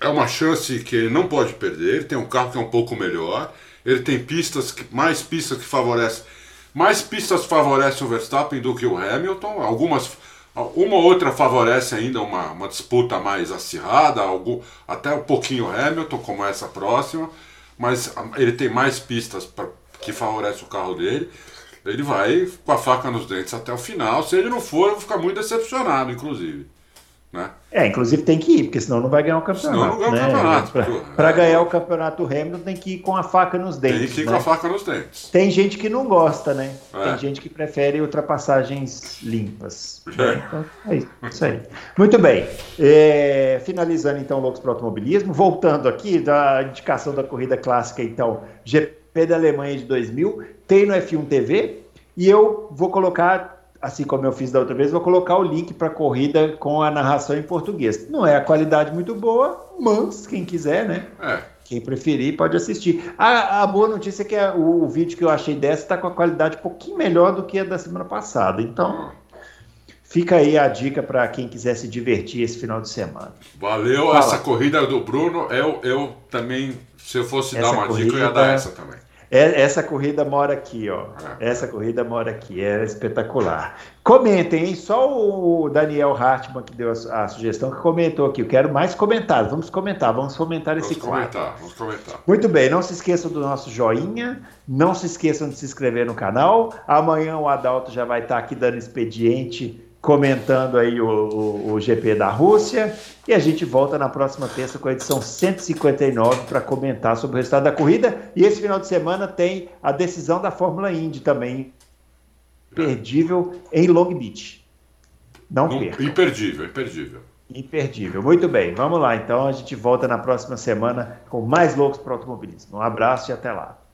É uma chance que ele não pode perder. Ele tem um carro que é um pouco melhor. Ele tem pistas, que, mais pistas que favorecem. Mais pistas favorecem o Verstappen do que o Hamilton. Algumas uma ou outra favorece ainda uma, uma disputa mais acirrada, algum, até um pouquinho Hamilton, como essa próxima, mas ele tem mais pistas pra, que favorece o carro dele. Ele vai com a faca nos dentes até o final. Se ele não for, eu vou ficar muito decepcionado, inclusive. Né? É, inclusive tem que ir, porque senão não vai ganhar o campeonato. Senão não ganha né? o campeonato. Para é, ganhar o campeonato o Hamilton tem que ir com a faca nos dentes. Tem que ir né? com a faca nos dentes. Tem gente que não gosta, né? É. Tem gente que prefere ultrapassagens limpas. É. Então, é isso aí. Muito bem. É, finalizando então Loucos para o Automobilismo, voltando aqui da indicação da corrida clássica, então, GP da Alemanha de 2000, tem no F1 TV, e eu vou colocar assim como eu fiz da outra vez, vou colocar o link para a corrida com a narração em português. Não é a qualidade muito boa, mas quem quiser, né? É. Quem preferir pode assistir. A, a boa notícia é que a, o, o, vídeo que eu achei dessa está com a qualidade um pouquinho melhor do que a da semana passada. Então, fica aí a dica para quem quiser se divertir esse final de semana. Valeu, essa corrida do Bruno, eu, eu também, se eu fosse essa dar uma dica, eu ia dar essa também. É, essa corrida mora aqui, ó. Essa corrida mora aqui, é espetacular. Comentem, hein? Só o Daniel Hartmann que deu a, a, sugestão que comentou aqui. Eu quero mais comentários. Vamos comentar, vamos fomentar esse vamos comentar, Vamos comentar. Muito bem, não se esqueçam do nosso joinha, não se esqueçam de se inscrever no canal. Amanhã o Adalto já vai estar aqui dando expediente comentando aí o, o, o, GP da Rússia. E a gente volta na próxima terça com a edição 159 para comentar sobre o resultado da corrida. E esse final de semana tem a decisão da Fórmula Indy também, perdível em Long Beach. Não, Não perca. Imperdível, imperdível. Imperdível. Muito bem, vamos lá. Então a gente volta na próxima semana com mais loucos para o automobilismo. Um abraço e até lá.